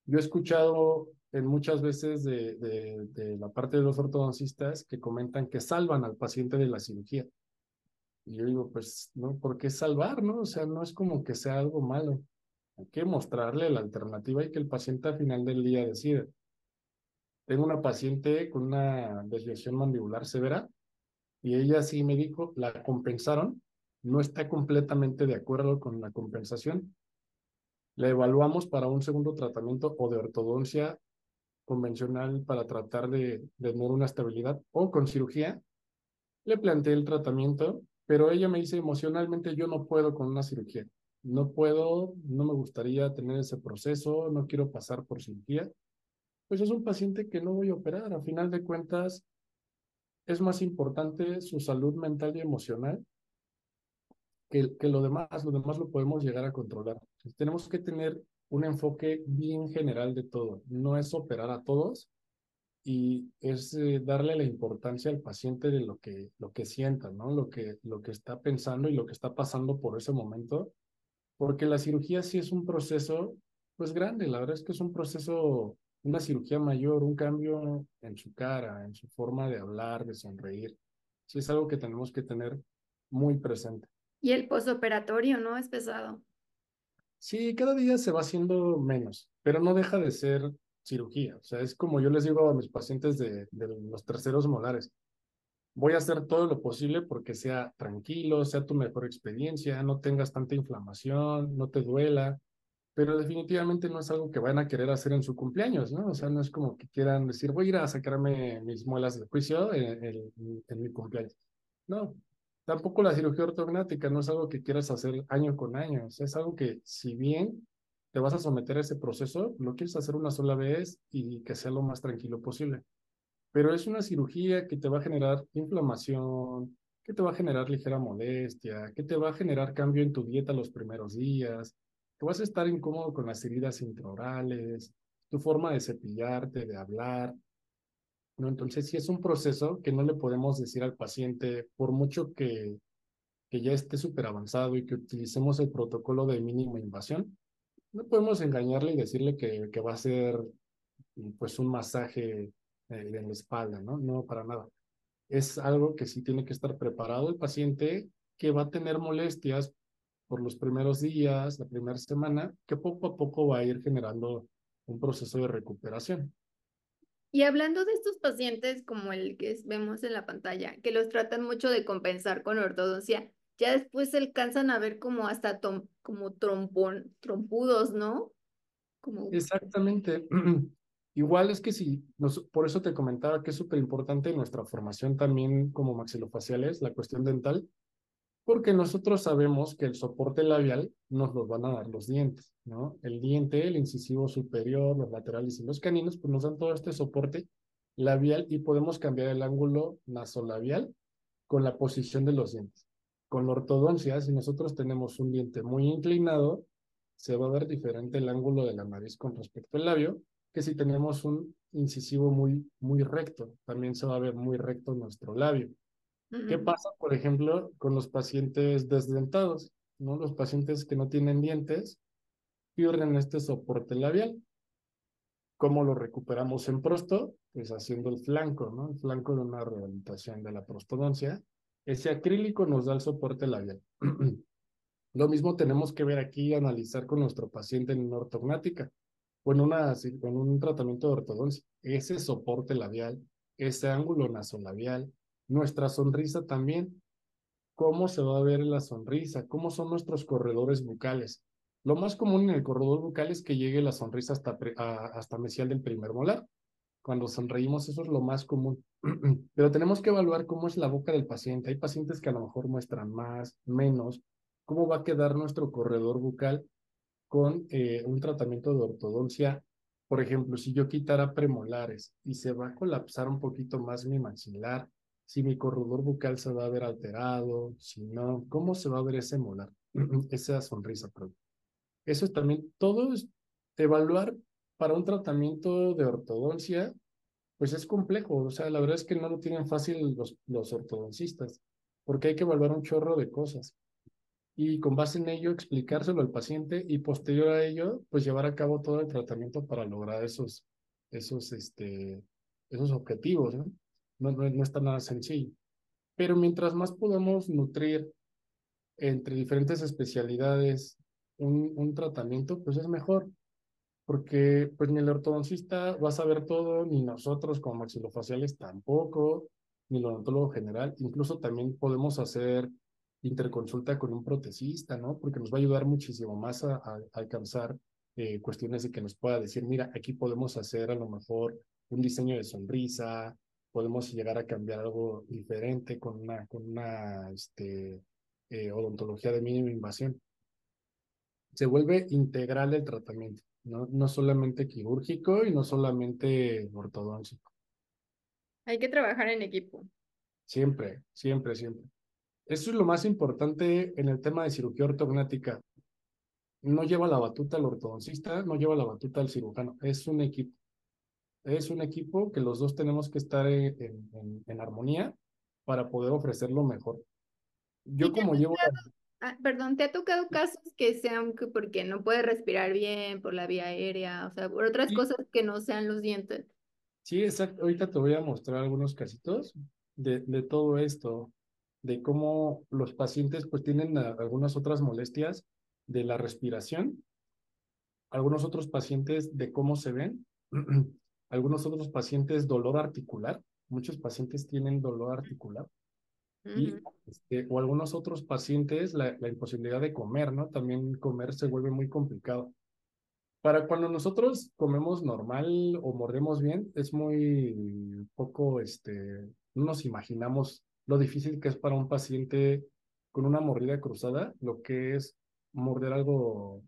Speaker 2: Yo he escuchado en muchas veces de, de, de la parte de los ortodoncistas que comentan que salvan al paciente de la cirugía. Y yo digo, pues, ¿no? ¿Por qué salvar, no? O sea, no es como que sea algo malo. Hay que mostrarle la alternativa y que el paciente al final del día decida. Tengo una paciente con una desviación mandibular severa y ella sí me dijo, la compensaron, no está completamente de acuerdo con la compensación. La evaluamos para un segundo tratamiento o de ortodoncia convencional para tratar de, tener una estabilidad o con cirugía. Le planteé el tratamiento, pero ella me dice emocionalmente yo no puedo con una cirugía no puedo, no me gustaría tener ese proceso, no quiero pasar por cirugía, pues es un paciente que no voy a operar. A final de cuentas, es más importante su salud mental y emocional que, que lo demás. Lo demás lo podemos llegar a controlar. tenemos que tener un enfoque bien general de todo. No es operar a todos y es eh, darle la importancia al paciente de lo que, lo que sienta, ¿no? Lo que, lo que está pensando y lo que está pasando por ese momento porque la cirugía sí es un proceso, pues grande, la verdad es que es un proceso, una cirugía mayor, un cambio en su cara, en su forma de hablar, de sonreír. Sí es algo que tenemos que tener muy presente.
Speaker 1: Y el posoperatorio, ¿no? Es pesado.
Speaker 2: Sí, cada día se va haciendo menos, pero no deja de ser cirugía. O sea, es como yo les digo a mis pacientes de, los terceros molares voy a hacer todo lo posible porque sea tranquilo, sea tu mejor experiencia, no tengas tanta inflamación, no te duela, pero definitivamente no es algo que van a querer hacer en su cumpleaños, ¿no? O sea, no es como que quieran decir, voy a ir a sacarme mis muelas de juicio en, en mi cumpleaños. No, tampoco la cirugía ortognática no es algo que quieras hacer año con año, o sea, es algo que si bien te vas a someter a ese proceso, lo quieres hacer una sola vez y que sea lo más tranquilo posible pero es una cirugía que te va a generar inflamación, que te va a generar ligera molestia, que te va a generar cambio en tu dieta los primeros días, que vas a estar incómodo con las heridas intraorales, tu forma de cepillarte, de hablar. ¿No? Entonces, sí es un proceso que no le podemos decir al paciente, por mucho que, que ya esté súper avanzado y que utilicemos el protocolo de mínima invasión, no podemos engañarle y decirle que, que va a ser pues un masaje en la espalda, ¿no? No, para nada. Es algo que sí tiene que estar preparado el paciente que va a tener molestias por los primeros días, la primera semana, que poco a poco va a ir generando un proceso de recuperación.
Speaker 1: Y hablando de estos pacientes como el que vemos en la pantalla, que los tratan mucho de compensar con ortodoncia, ya después se alcanzan a ver como hasta como trompón, trompudos, ¿no?
Speaker 2: Exactamente. [clears throat] Igual es que sí, por eso te comentaba que es súper importante nuestra formación también como maxilofaciales, la cuestión dental, porque nosotros sabemos que el soporte labial nos lo van a dar los dientes, ¿no? El diente, el incisivo superior, los laterales y los caninos, pues nos dan todo este soporte labial y podemos cambiar el ángulo nasolabial con la posición de los dientes. Con la ortodoncia, si nosotros tenemos un diente muy inclinado, se va a ver diferente el ángulo de la nariz con respecto al labio, que si tenemos un incisivo muy, muy recto, también se va a ver muy recto nuestro labio. ¿Qué pasa, por ejemplo, con los pacientes desdentados? ¿no? Los pacientes que no tienen dientes pierden este soporte labial. ¿Cómo lo recuperamos en prosto? Pues haciendo el flanco, ¿no? El flanco de una rehabilitación de la prostodoncia. Ese acrílico nos da el soporte labial. [clears throat] lo mismo tenemos que ver aquí y analizar con nuestro paciente en una ortognática o en, una, en un tratamiento de ortodoncia. Ese soporte labial, ese ángulo nasolabial, nuestra sonrisa también. ¿Cómo se va a ver la sonrisa? ¿Cómo son nuestros corredores bucales? Lo más común en el corredor bucal es que llegue la sonrisa hasta, hasta mesial del primer molar. Cuando sonreímos, eso es lo más común. [clears throat] Pero tenemos que evaluar cómo es la boca del paciente. Hay pacientes que a lo mejor muestran más, menos. ¿Cómo va a quedar nuestro corredor bucal con eh, un tratamiento de ortodoncia? Por ejemplo, si yo quitara premolares y se va a colapsar un poquito más mi maxilar, si mi corredor bucal se va a ver alterado, si no, cómo se va a ver ese molar, [clears throat] esa sonrisa. Perdón. Eso es también, todo es evaluar para un tratamiento de ortodoncia, pues es complejo. O sea, la verdad es que no lo tienen fácil los, los ortodoncistas, porque hay que evaluar un chorro de cosas. Y con base en ello, explicárselo al paciente y posterior a ello, pues llevar a cabo todo el tratamiento para lograr esos, esos, este, esos objetivos. ¿no? No, no, está nada sencillo. Pero mientras más podamos nutrir entre diferentes especialidades un, un tratamiento, pues es mejor. Porque pues ni el ortodoncista va a saber todo, ni nosotros como maxilofaciales tampoco, ni el odontólogo general. Incluso también podemos hacer interconsulta con un protesista, ¿no? Porque nos va a ayudar muchísimo más a, alcanzar eh, cuestiones de que nos pueda decir, mira, aquí podemos hacer a lo mejor un diseño de sonrisa, podemos llegar a cambiar algo diferente con una, con una este, eh, odontología de mínima invasión. Se vuelve integral el tratamiento, ¿no? no solamente quirúrgico y no solamente ortodóntico.
Speaker 1: Hay que trabajar en equipo.
Speaker 2: Siempre, siempre, siempre. Eso es lo más importante en el tema de cirugía ortognática. No lleva la batuta al ortodoncista, no lleva la batuta al cirujano, es un equipo es un equipo que los dos tenemos que estar en, en, armonía para poder ofrecer lo mejor. Yo como llevo...
Speaker 1: Ah, perdón, ¿te ha tocado casos que sean que porque no puede respirar bien por la vía aérea, o sea, por otras cosas que no sean los dientes?
Speaker 2: Sí, exacto. Ahorita te voy a mostrar algunos casitos de, de todo esto, de cómo los pacientes pues tienen algunas otras molestias de la respiración, algunos otros pacientes de cómo se ven algunos otros pacientes dolor articular, muchos pacientes tienen dolor articular, y, este, o algunos otros pacientes la, la, imposibilidad de comer, ¿no? También comer se vuelve muy complicado. Para cuando nosotros comemos normal o mordemos bien, es muy poco, este, no nos imaginamos lo difícil que es para un paciente con una mordida cruzada, lo que es morder algo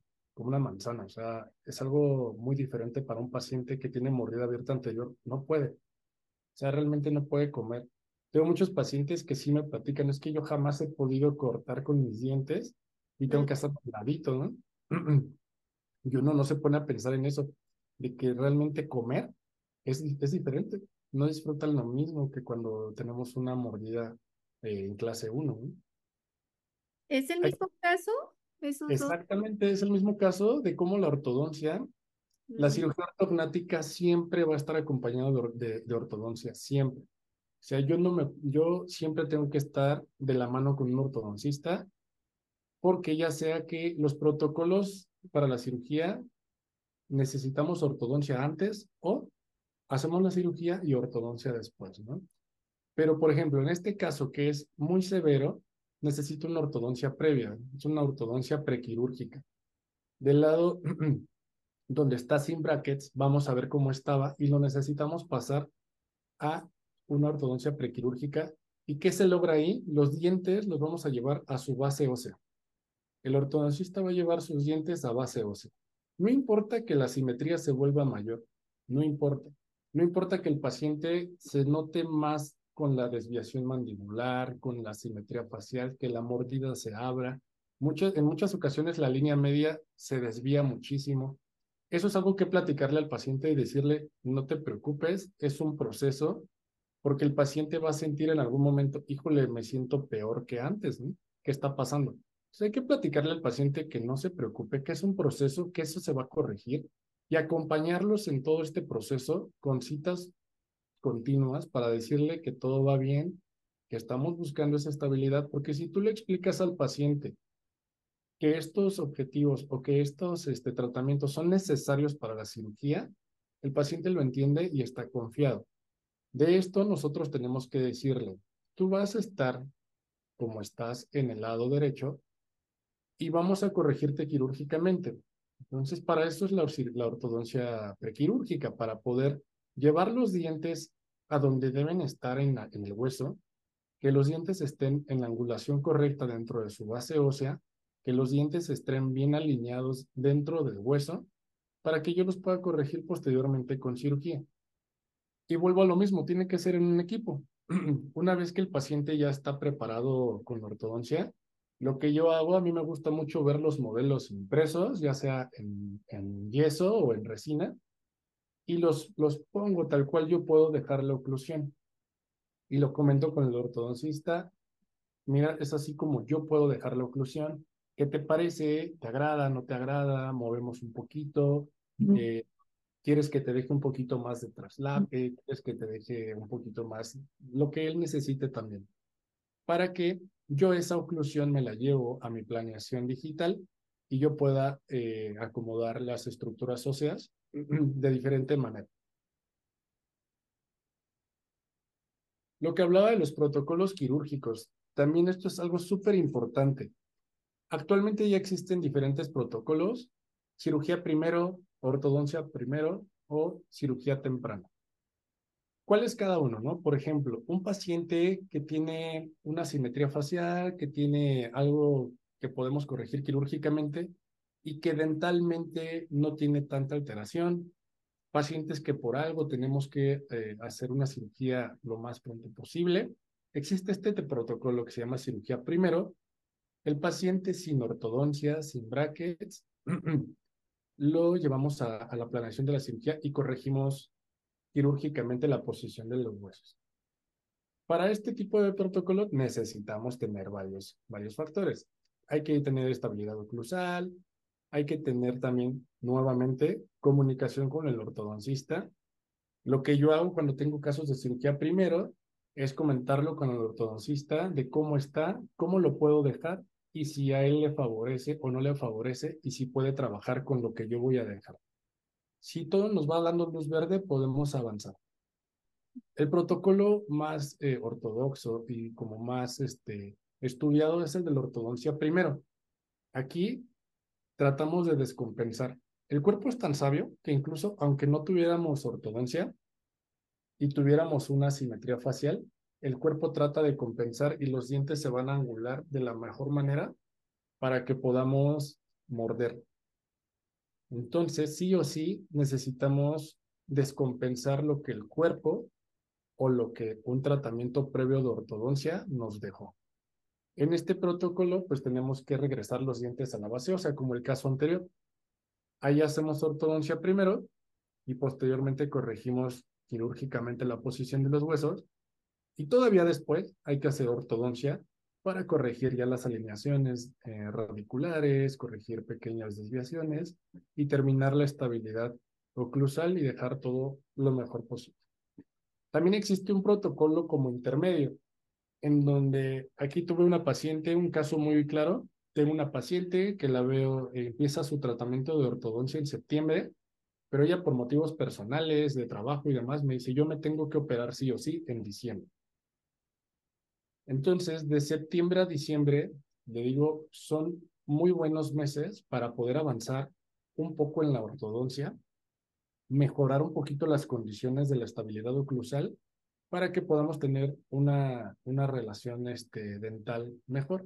Speaker 2: una manzana. O sea, es algo muy diferente para un paciente que tiene mordida abierta anterior. No puede. O sea, realmente no puede comer. Tengo muchos pacientes que sí me platican, es que yo jamás he podido cortar con mis dientes y tengo que hacer ladito, ¿no? [clears throat] y uno no se pone a pensar en eso, de que realmente comer es, es diferente. No disfrutan lo mismo que cuando tenemos una mordida eh, en clase 1. ¿no?
Speaker 1: ¿Es el mismo caso?
Speaker 2: Exactamente, es el mismo caso de cómo la ortodoncia, la cirugía ortognática siempre va a estar acompañada de, ortodoncia, siempre. O sea, yo no me, yo siempre tengo que estar de la mano con un ortodoncista, porque ya sea que los protocolos para la cirugía necesitamos ortodoncia antes o hacemos la cirugía y ortodoncia después, ¿no? Pero, por ejemplo, en este caso que es muy severo, necesito una ortodoncia previa, es una ortodoncia prequirúrgica. Del lado [clears throat] donde está sin brackets, vamos a ver cómo estaba y lo necesitamos pasar a una ortodoncia prequirúrgica. ¿Y qué se logra ahí? Los dientes los vamos a llevar a su base ósea. El ortodoncista va a llevar sus dientes a base ósea. No importa que la simetría se vuelva mayor, no importa. No importa que el paciente se note más con la desviación mandibular, con la simetría facial, que la mordida se abra. Muchas, en muchas ocasiones la línea media se desvía muchísimo. Eso es algo que platicarle al paciente y decirle, no te preocupes, es un proceso, porque el paciente va a sentir en algún momento, híjole, me siento peor que antes, ¿no? ¿Qué está pasando? Entonces hay que platicarle al paciente que no se preocupe, que es un proceso, que eso se va a corregir y acompañarlos en todo este proceso con citas continuas para decirle que todo va bien, que estamos buscando esa estabilidad, porque si tú le explicas al paciente que estos objetivos o que estos este, tratamientos son necesarios para la cirugía, el paciente lo entiende y está confiado. De esto nosotros tenemos que decirle, tú vas a estar como estás en el lado derecho y vamos a corregirte quirúrgicamente. Entonces, para eso es la, la ortodoncia prequirúrgica, para poder llevar los dientes a donde deben estar en, el hueso, que los dientes estén en la angulación correcta dentro de su base ósea, que los dientes estén bien alineados dentro del hueso, para que yo los pueda corregir posteriormente con cirugía. Y vuelvo a lo mismo, tiene que ser en un equipo. [clears throat] Una vez que el paciente ya está preparado con ortodoncia, lo que yo hago, a mí me gusta mucho ver los modelos impresos, ya sea en yeso o en resina, y los, los pongo tal cual yo puedo dejar la oclusión. Y lo comento con el ortodoncista, mira, es así como yo puedo dejar la oclusión. ¿Qué te parece? ¿Te agrada? ¿No te agrada? Movemos un poquito. Eh, ¿Quieres que te deje un poquito más de traslape? ¿Quieres que te deje un poquito más? Lo que él necesite también. Para que yo esa oclusión me la llevo a mi planeación digital y yo pueda eh, acomodar las estructuras óseas [clears throat] de diferente manera. Lo que hablaba de los protocolos quirúrgicos, también esto es algo súper importante. Actualmente ya existen diferentes protocolos, cirugía primero, ortodoncia primero o cirugía temprana. ¿Cuál es cada uno? No? Por ejemplo, un paciente que tiene una simetría facial, que tiene algo que podemos corregir quirúrgicamente, y que dentalmente no tiene tanta alteración. Pacientes que por algo tenemos que eh, hacer una cirugía lo más pronto posible. Existe este protocolo que se llama cirugía primero. El paciente sin ortodoncia, sin brackets, [clears throat] lo llevamos a, la planeación de la cirugía y corregimos quirúrgicamente la posición de los huesos. Para este tipo de protocolo necesitamos tener varios, varios factores. Hay que tener estabilidad oclusal, hay que tener también nuevamente comunicación con el ortodoncista. Lo que yo hago cuando tengo casos de cirugía primero es comentarlo con el ortodoncista de cómo está, cómo lo puedo dejar y si a él le favorece o no le favorece y si puede trabajar con lo que yo voy a dejar. Si todo nos va dando luz verde, podemos avanzar. El protocolo más eh, ortodoxo y como más este, estudiado es el de la ortodoncia primero. Aquí tratamos de descompensar. El cuerpo es tan sabio que incluso aunque no tuviéramos ortodoncia y tuviéramos una simetría facial, el cuerpo trata de compensar y los dientes se van a angular de la mejor manera para que podamos morder. Entonces, sí o sí, necesitamos descompensar lo que el cuerpo o lo que un tratamiento previo de ortodoncia nos dejó. En este protocolo, pues tenemos que regresar los dientes a la base, o sea, como el caso anterior. Ahí hacemos ortodoncia primero y posteriormente corregimos quirúrgicamente la posición de los huesos. Y todavía después hay que hacer ortodoncia para corregir ya las alineaciones eh, radiculares, corregir pequeñas desviaciones y terminar la estabilidad oclusal y dejar todo lo mejor posible. También existe un protocolo como intermedio, en donde aquí tuve una paciente, un caso muy claro. Tengo una paciente que la veo, empieza su tratamiento de ortodoncia en septiembre pero ella por motivos personales, de trabajo y demás, me dice, yo me tengo que operar sí o sí en diciembre. Entonces, de septiembre a diciembre, le digo, son muy buenos meses para poder avanzar un poco en la ortodoncia, mejorar un poquito las condiciones de la estabilidad oclusal para que podamos tener una, una relación este, dental mejor.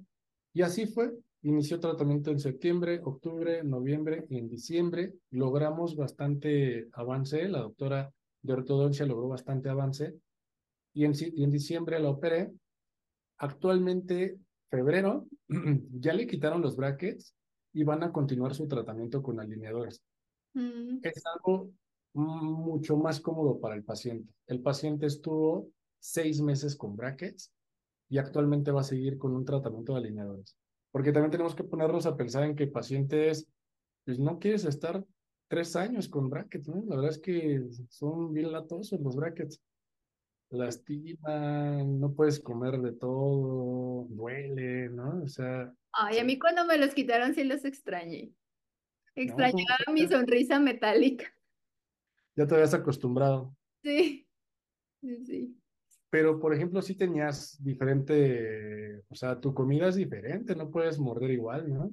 Speaker 2: Y así fue. Inició tratamiento en septiembre, octubre, noviembre y en diciembre. Logramos bastante avance. La doctora de ortodoncia logró bastante avance. Y en, y en diciembre la operé. Actualmente, febrero, [clears throat] ya le quitaron los brackets y van a continuar su tratamiento con alineadores. Mm. Es algo mucho más cómodo para el paciente. El paciente estuvo seis meses con brackets y actualmente va a seguir con un tratamiento de alineadores. Porque también tenemos que ponernos a pensar en que pacientes, pues no quieres estar tres años con brackets, ¿no? La verdad es que son bien latosos los brackets. Lastiman, no puedes comer de todo, duele, ¿no? O sea.
Speaker 1: Ay, a mí cuando me los quitaron sí los extrañé. Extrañaba mi sonrisa metálica.
Speaker 2: Ya te habías acostumbrado.
Speaker 1: Sí, sí, sí.
Speaker 2: Pero, por ejemplo, si tenías diferente, o sea, tu comida es diferente, no puedes morder igual, ¿no?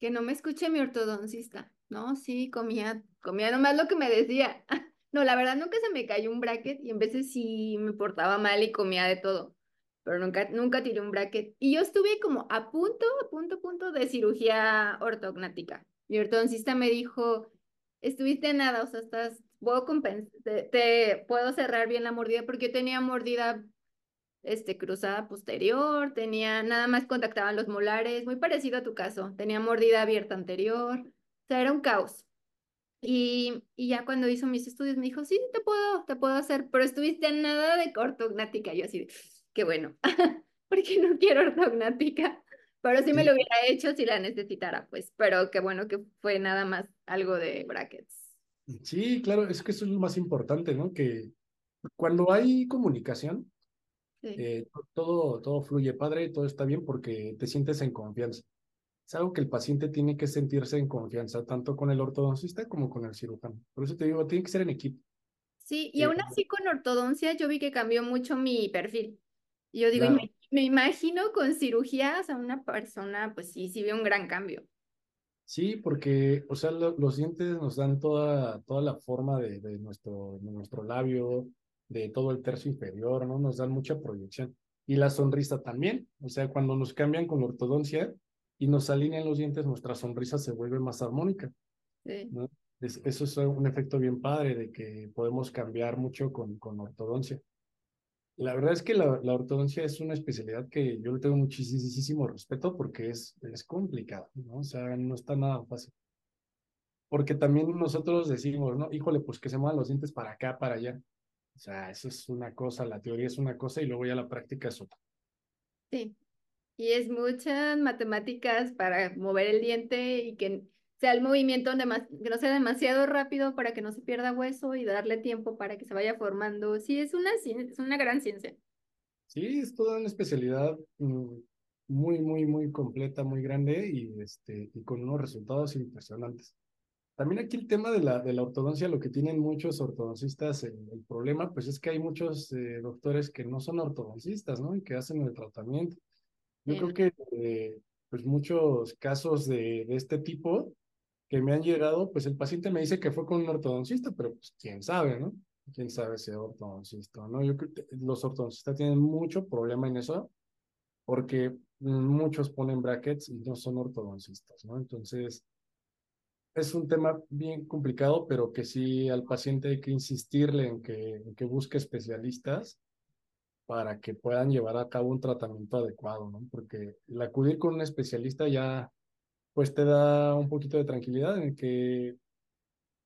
Speaker 1: Que no me escuche mi ortodoncista, ¿no? Sí, comía, comía nomás lo que me decía. [laughs] No, la verdad nunca se me cayó un bracket y en veces sí me portaba mal y comía de todo, pero nunca, nunca tiré un bracket. Y yo estuve como a punto, a punto, a punto de cirugía ortognática. Mi ortodoncista me dijo, estuviste nada, o sea, estás, puedo te, puedo cerrar bien la mordida porque yo tenía mordida este, cruzada posterior, tenía, nada más contactaban los molares, muy parecido a tu caso, tenía mordida abierta anterior, o sea, era un caos. Y, y ya cuando hizo mis estudios me dijo, sí, te puedo, te puedo hacer, pero estuviste nada de ortognática. Yo así, qué bueno, [laughs] porque no quiero ortognática. Pero sí me lo hubiera hecho si la necesitara, pues, pero qué bueno que fue nada más algo de brackets.
Speaker 2: Sí, claro, es que eso es lo más importante, ¿no? Que cuando hay comunicación, eh, todo, todo fluye padre, todo está bien porque te sientes en confianza. Es algo que el paciente tiene que sentirse en confianza, tanto con el ortodoncista como con el cirujano. Por eso te digo, tiene que ser en equipo.
Speaker 1: Sí, y aún eh, así con ortodoncia yo vi que cambió mucho mi perfil. Yo digo, me, imagino con cirugías a una persona, pues sí, sí ve un gran cambio.
Speaker 2: Sí, porque, o sea, los dientes nos dan toda, toda la forma de, de, nuestro, de nuestro labio, de todo el tercio inferior, ¿no? Nos dan mucha proyección. Y la sonrisa también, o sea, cuando nos cambian con ortodoncia y nos alinean los dientes, nuestra sonrisa se vuelve más armónica. Sí. ¿no? eso es un efecto bien padre de que podemos cambiar mucho con, con ortodoncia. La verdad es que la, ortodoncia es una especialidad que yo le tengo muchísimo respeto porque es, es complicado, ¿no? O sea, no está nada fácil. Porque también nosotros decimos, ¿no? Híjole, pues que se muevan los dientes para acá, para allá. O sea, eso es una cosa, la teoría es una cosa y luego ya la práctica es otra.
Speaker 1: Sí, y es muchas matemáticas para mover el diente y que sea el movimiento que no sea demasiado rápido para que no se pierda hueso y darle tiempo para que se vaya formando. Sí, es una, es una gran ciencia.
Speaker 2: Sí, es toda una especialidad mm, muy, muy, muy completa, muy grande y, este, y con unos resultados impresionantes. También aquí el tema de la, de la ortodoncia, lo que tienen muchos ortodoncistas, el, problema, pues es que hay muchos eh, doctores que no son ortodoncistas, ¿no? Y que hacen el tratamiento. Yo creo que, eh, pues muchos casos de, de este tipo, que me han llegado, pues el paciente me dice que fue con un ortodoncista, pero pues quién sabe, ¿no? Quién sabe si es ortodoncista, ¿no? Yo creo que los ortodoncistas tienen mucho problema en eso, porque muchos ponen brackets y no son ortodoncistas, ¿no? Entonces, es un tema bien complicado, pero que sí al paciente hay que insistirle en que, en que busque especialistas para que puedan llevar a cabo un tratamiento adecuado, ¿no? Porque el acudir con un especialista ya pues te da un poquito de tranquilidad en que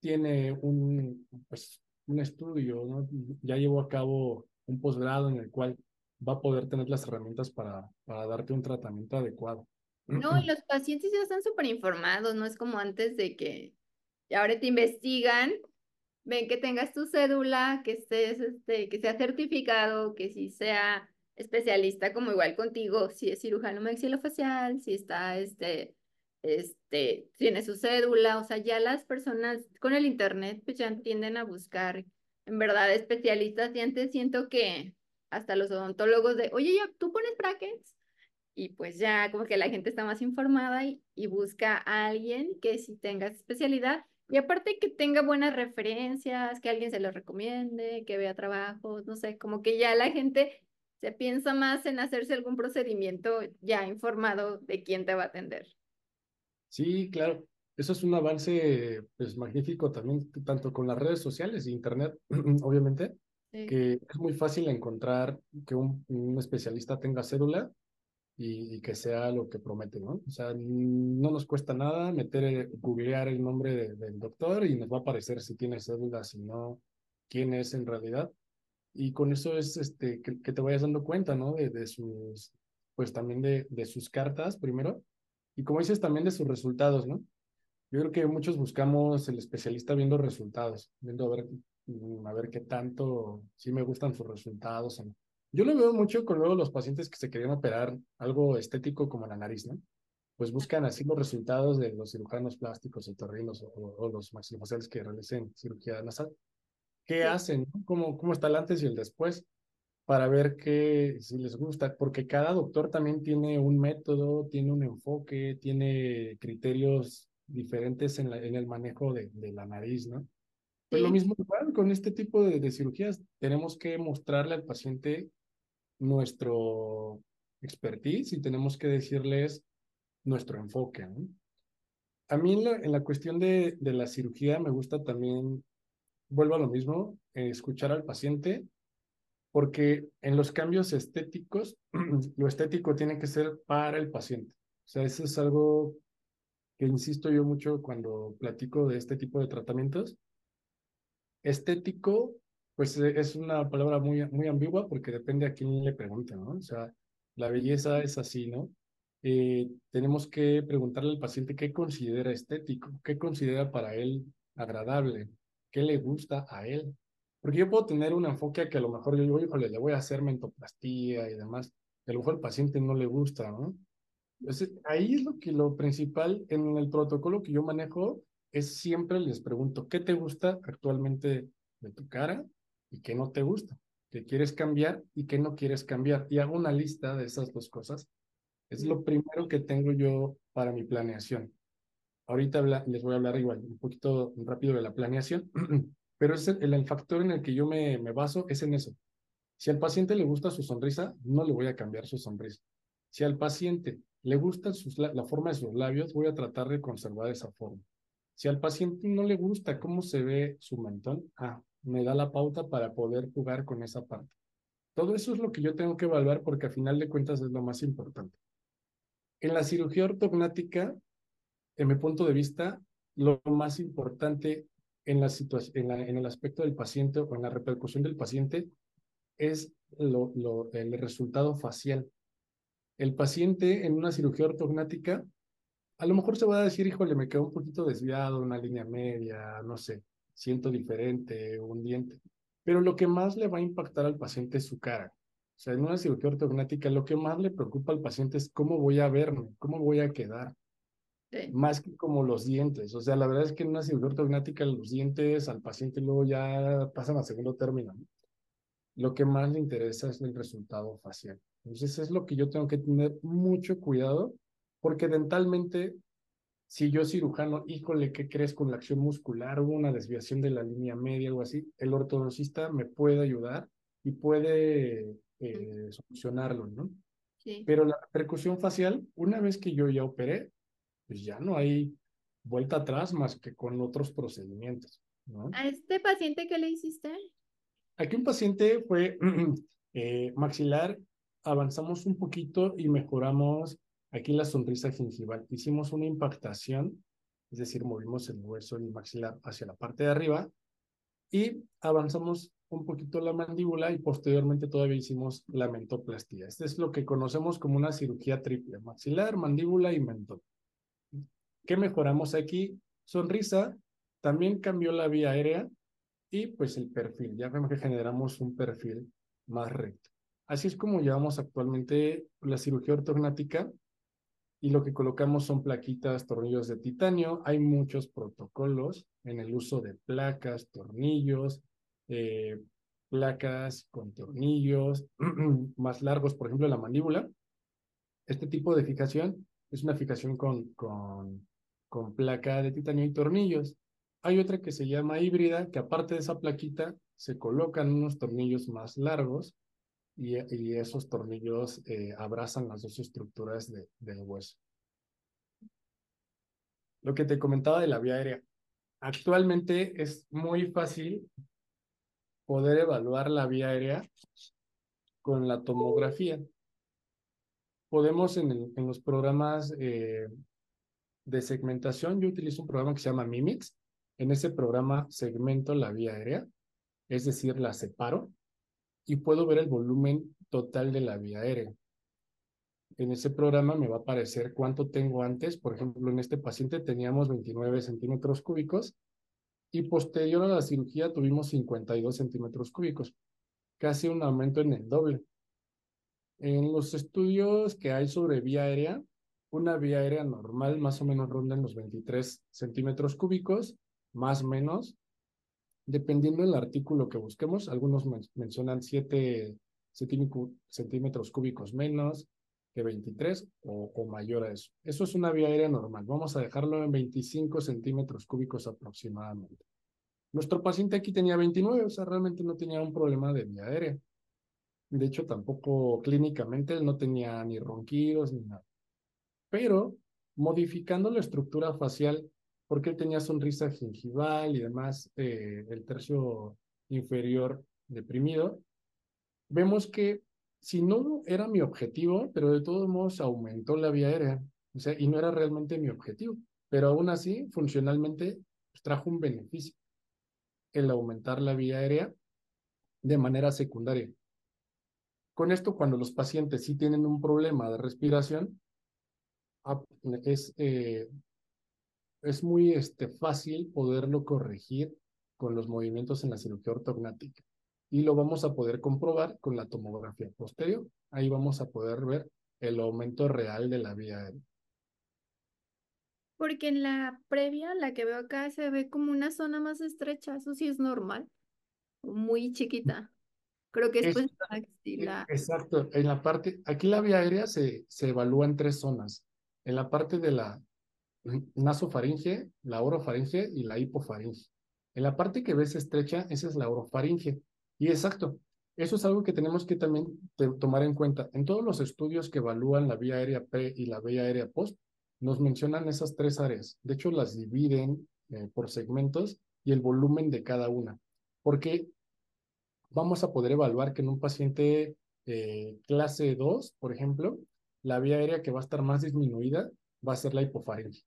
Speaker 2: tiene un, pues, un estudio, ¿no? Ya llevó a cabo un posgrado en el cual va a poder tener las herramientas para, para darte un tratamiento adecuado.
Speaker 1: No, y [clears throat] los pacientes ya están súper informados, no es como antes de que ahora te investigan, ven que tengas tu cédula, que estés, este, que sea certificado, que si sea especialista como igual contigo, si es cirujano maxilofacial, si está este este, tiene su cédula, o sea, ya las personas con el internet pues ya tienden a buscar en verdad especialistas y antes siento que hasta los odontólogos de, oye, ya, ¿tú pones brackets? Y pues ya como que la gente está más informada y, busca a alguien que sí tenga especialidad y aparte que tenga buenas referencias, que alguien se lo recomiende, que vea trabajos, no sé, como que ya la gente se piensa más en hacerse algún procedimiento ya informado de quién te va a atender.
Speaker 2: Sí, claro. Eso es un avance pues magnífico también, tanto con las redes sociales e internet, [clears throat] obviamente, que es muy fácil encontrar que un, un especialista tenga cédula y, que sea lo que promete, ¿no? O sea, no nos cuesta nada meter, googlear el nombre del doctor y nos va a aparecer si tiene cédula, si no, quién es en realidad. Y con eso es este, que, te vayas dando cuenta, ¿no? De, de sus, pues también de, de sus cartas primero. Y como dices, también de sus resultados, ¿no? Yo creo que muchos buscamos el especialista viendo resultados, viendo a ver, mm, a ver qué tanto, si me gustan sus resultados o no. Yo lo veo mucho con luego los pacientes que se querían operar algo estético como la nariz, ¿no? Pues buscan así los resultados de los cirujanos plásticos, otorrinos o, o los maxilofaciales que realicen cirugía nasal. ¿Qué hacen? ¿Cómo, ¿Cómo está el antes y el después? Para ver qué, si les gusta, porque cada doctor también tiene un método, tiene un enfoque, tiene criterios diferentes en, en el manejo de, de la nariz, ¿no? Pues lo mismo con este tipo de, de, cirugías, tenemos que mostrarle al paciente nuestro expertise y tenemos que decirles nuestro enfoque. A mí en la, en la cuestión de, de, la cirugía me gusta también, vuelvo a lo mismo, escuchar al paciente, porque en los cambios estéticos, [clears throat] lo estético tiene que ser para el paciente. O sea, eso es algo que insisto yo mucho cuando platico de este tipo de tratamientos. Estético pues eh, es una palabra muy, muy ambigua porque depende a quién le pregunte, ¿no? O sea, la belleza es así, ¿no? Eh, tenemos que preguntarle al paciente qué considera estético, qué considera para él agradable, qué le gusta a él. Porque yo puedo tener un enfoque que a lo mejor yo digo, híjole, le voy a hacer mentoplastía y demás, a lo mejor al paciente no le gusta, ¿no? Entonces, ahí es lo que lo principal en el protocolo que yo manejo es siempre les pregunto, ¿qué te gusta actualmente de tu cara? y qué no te gusta, qué quieres cambiar y qué no quieres cambiar. Y hago una lista de esas dos cosas. Es lo primero que tengo yo para mi planeación. Ahorita les voy a hablar igual un poquito rápido de la planeación, [clears throat] pero es el, factor en el que yo me, me baso es en eso. Si al paciente le gusta su sonrisa, no le voy a cambiar su sonrisa. Si al paciente le gusta sus, la forma de sus labios, voy a tratar de conservar esa forma. Si al paciente no le gusta cómo se ve su mentón, ah, me da la pauta para poder jugar con esa parte. Todo eso es lo que yo tengo que evaluar porque a final de cuentas es lo más importante. En la cirugía ortognática, en mi punto de vista, lo más importante en, la situación, en, el aspecto del paciente o en la repercusión del paciente es lo, el resultado facial. El paciente en una cirugía ortognática, a lo mejor se va a decir, híjole, me quedó un poquito desviado, una línea media, no sé siento diferente, un diente. Pero lo que más le va a impactar al paciente es su cara. O sea, en una cirugía ortognática lo que más le preocupa al paciente es cómo voy a verme, cómo voy a quedar. Más que como los dientes. O sea, la verdad es que en una cirugía ortognática los dientes al paciente luego ya pasan a segundo término. Lo que más le interesa es el resultado facial. Entonces es lo que yo tengo que tener mucho cuidado porque dentalmente si yo cirujano, híjole, ¿qué crees con la acción muscular? Hubo una desviación de la línea media, algo así. El ortodoncista me puede ayudar y puede eh, solucionarlo, ¿no? Sí. Pero la percusión facial, una vez que yo ya operé, pues ya no hay vuelta atrás más que con otros procedimientos, ¿no?
Speaker 1: ¿A este paciente qué le hiciste?
Speaker 2: Aquí un paciente fue [clears throat] eh, maxilar, avanzamos un poquito y mejoramos Aquí la sonrisa gingival. Hicimos una impactación, es decir, movimos el hueso del maxilar hacia la parte de arriba y avanzamos un poquito la mandíbula y posteriormente todavía hicimos la mentoplastía. Este es lo que conocemos como una cirugía triple, maxilar, mandíbula y mentón. ¿Qué mejoramos aquí? Sonrisa, también cambió la vía aérea y pues el perfil. Ya vemos que generamos un perfil más recto. Así es como llevamos actualmente la cirugía ortognática y lo que colocamos son plaquitas, tornillos de titanio. Hay muchos protocolos en el uso de placas, tornillos, eh, placas con tornillos [clears throat] más largos, por ejemplo, la mandíbula. Este tipo de fijación es una fijación con, con, con placa de titanio y tornillos. Hay otra que se llama híbrida, que aparte de esa plaquita, se colocan unos tornillos más largos y, esos tornillos eh, abrazan las dos estructuras de, del hueso. Lo que te comentaba de la vía aérea. Actualmente es muy fácil poder evaluar la vía aérea con la tomografía. Podemos en los programas eh, de segmentación, yo utilizo un programa que se llama Mimix. En ese programa segmento la vía aérea, es decir, la separo y puedo ver el volumen total de la vía aérea. En ese programa me va a aparecer cuánto tengo antes. Por ejemplo, en este paciente teníamos 29 centímetros cúbicos y posterior a la cirugía tuvimos 52 centímetros cúbicos, casi un aumento en el doble. En los estudios que hay sobre vía aérea, una vía aérea normal más o menos ronda en los 23 centímetros cúbicos, más o menos, dependiendo del artículo que busquemos. Algunos mencionan 7 centímetros cúbicos menos que 23 o, o, mayor a eso. Eso es una vía aérea normal. Vamos a dejarlo en 25 centímetros cúbicos aproximadamente. Nuestro paciente aquí tenía 29, o sea, realmente no tenía un problema de vía aérea. De hecho, tampoco clínicamente él no tenía ni ronquidos ni nada. Pero modificando la estructura facial, porque él tenía sonrisa gingival y demás, eh, el tercio inferior deprimido, vemos que si no era mi objetivo, pero de todos modos aumentó la vía aérea, o sea, y no era realmente mi objetivo, pero aún así, funcionalmente, pues, trajo un beneficio el aumentar la vía aérea de manera secundaria. Con esto, cuando los pacientes sí tienen un problema de respiración, es, eh, es muy este, fácil poderlo corregir con los movimientos en la cirugía ortognática. Y lo vamos a poder comprobar con la tomografía posterior. Ahí vamos a poder ver el aumento real de la vía aérea.
Speaker 1: Porque en la previa, la que veo acá, se ve como una zona más estrecha. Eso sí es normal. Muy chiquita. Creo que es, pues
Speaker 2: Exacto. En la parte, aquí la vía aérea se, se evalúa en tres zonas. En la parte de la nasofaringe, la orofaringe y la hipofaringe. En la parte que ves estrecha, esa es la orofaringe. Y exacto, eso es algo que tenemos que también tomar en cuenta. En todos los estudios que evalúan la vía aérea pre y la vía aérea post, nos mencionan esas tres áreas. De hecho, las dividen eh, por segmentos y el volumen de cada una. Porque vamos a poder evaluar que en un paciente eh, clase 2, por ejemplo, la vía aérea que va a estar más disminuida va a ser la hipofaringe.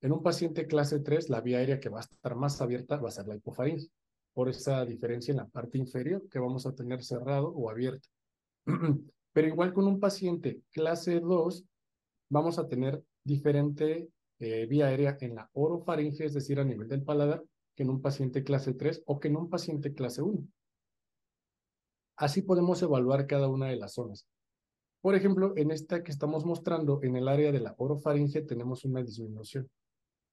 Speaker 2: En un paciente clase 3, la vía aérea que va a estar más abierta va a ser la hipofaringe, por esa diferencia en la parte inferior que vamos a tener cerrado o abierto. [clears throat] Pero igual con un paciente clase 2, vamos a tener diferente eh, vía aérea en la orofaringe, es decir, a nivel del paladar, que en un paciente clase 3 o que en un paciente clase 1. Así podemos evaluar cada una de las zonas. Por ejemplo, en esta que estamos mostrando, en el área de la orofaringe tenemos una disminución.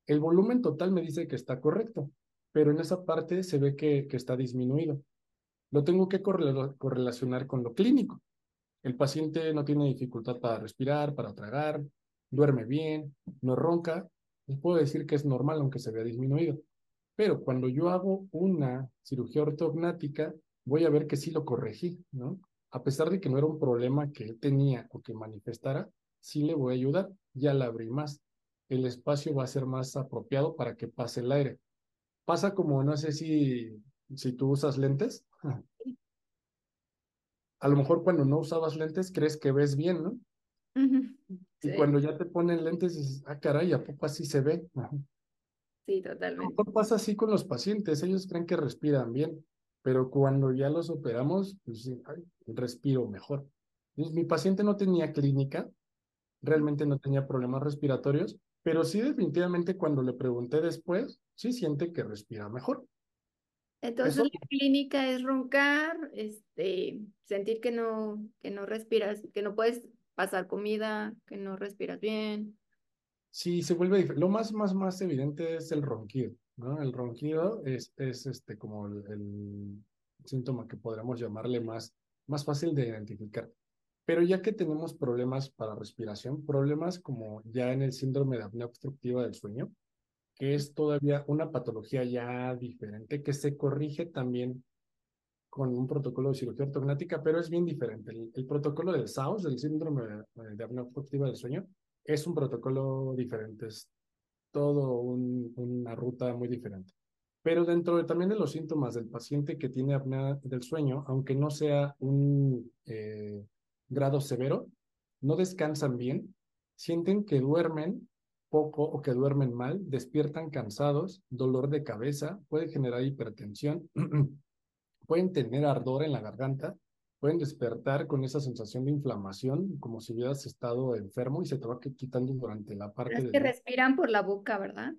Speaker 2: El volumen total me dice que está correcto, pero en esa parte se ve que, está disminuido. Lo tengo que correlacionar con lo clínico. El paciente no tiene dificultad para respirar, para tragar, duerme bien, no ronca, les puedo decir que es normal aunque se vea disminuido. Pero cuando yo hago una cirugía ortognática, voy a ver que sí lo corregí, ¿no? A pesar de que no era un problema que él tenía o que manifestara, sí le voy a ayudar, ya la abrí más. El espacio va a ser más apropiado para que pase el aire. Pasa como, no sé si, si tú usas lentes. [laughs] A lo mejor cuando no usabas lentes crees que ves bien, ¿no? Y cuando ya te ponen lentes, dices, ah, caray, ¿a poco así se ve? [laughs]
Speaker 1: Sí, totalmente.
Speaker 2: No pasa así con los pacientes, ellos creen que respiran bien, pero cuando ya los operamos, pues respiro mejor. mi paciente no tenía clínica, realmente no tenía problemas respiratorios, pero sí definitivamente cuando le pregunté después, sí siente que respira mejor.
Speaker 1: Entonces la clínica es roncar, este, sentir que no, que no respiras, que no puedes pasar comida, que no respiras bien.
Speaker 2: Sí, se vuelve Lo más, más, más evidente es el ronquido, ¿no? El ronquido es, es este, como el, el síntoma que podríamos llamarle más, más fácil de identificar. Pero ya que tenemos problemas para respiración, problemas como ya en el síndrome de apnea obstructiva del sueño, que es todavía una patología ya diferente, que se corrige también con un protocolo de cirugía ortognática, pero es bien diferente. El, el protocolo del SAUS, del síndrome de, de apnea obstructiva del sueño, es un protocolo diferente, es todo un, una ruta muy diferente. Pero dentro de, también de los síntomas del paciente que tiene apnea del sueño, aunque no sea un eh, grado severo, no descansan bien, sienten que duermen poco o que duermen mal, despiertan cansados, dolor de cabeza, puede generar hipertensión, [clears throat] pueden tener ardor en la garganta, pueden despertar con esa sensación de inflamación, como si hubieras estado enfermo y se te va quitando durante la parte
Speaker 1: es que respiran por la boca, ¿verdad?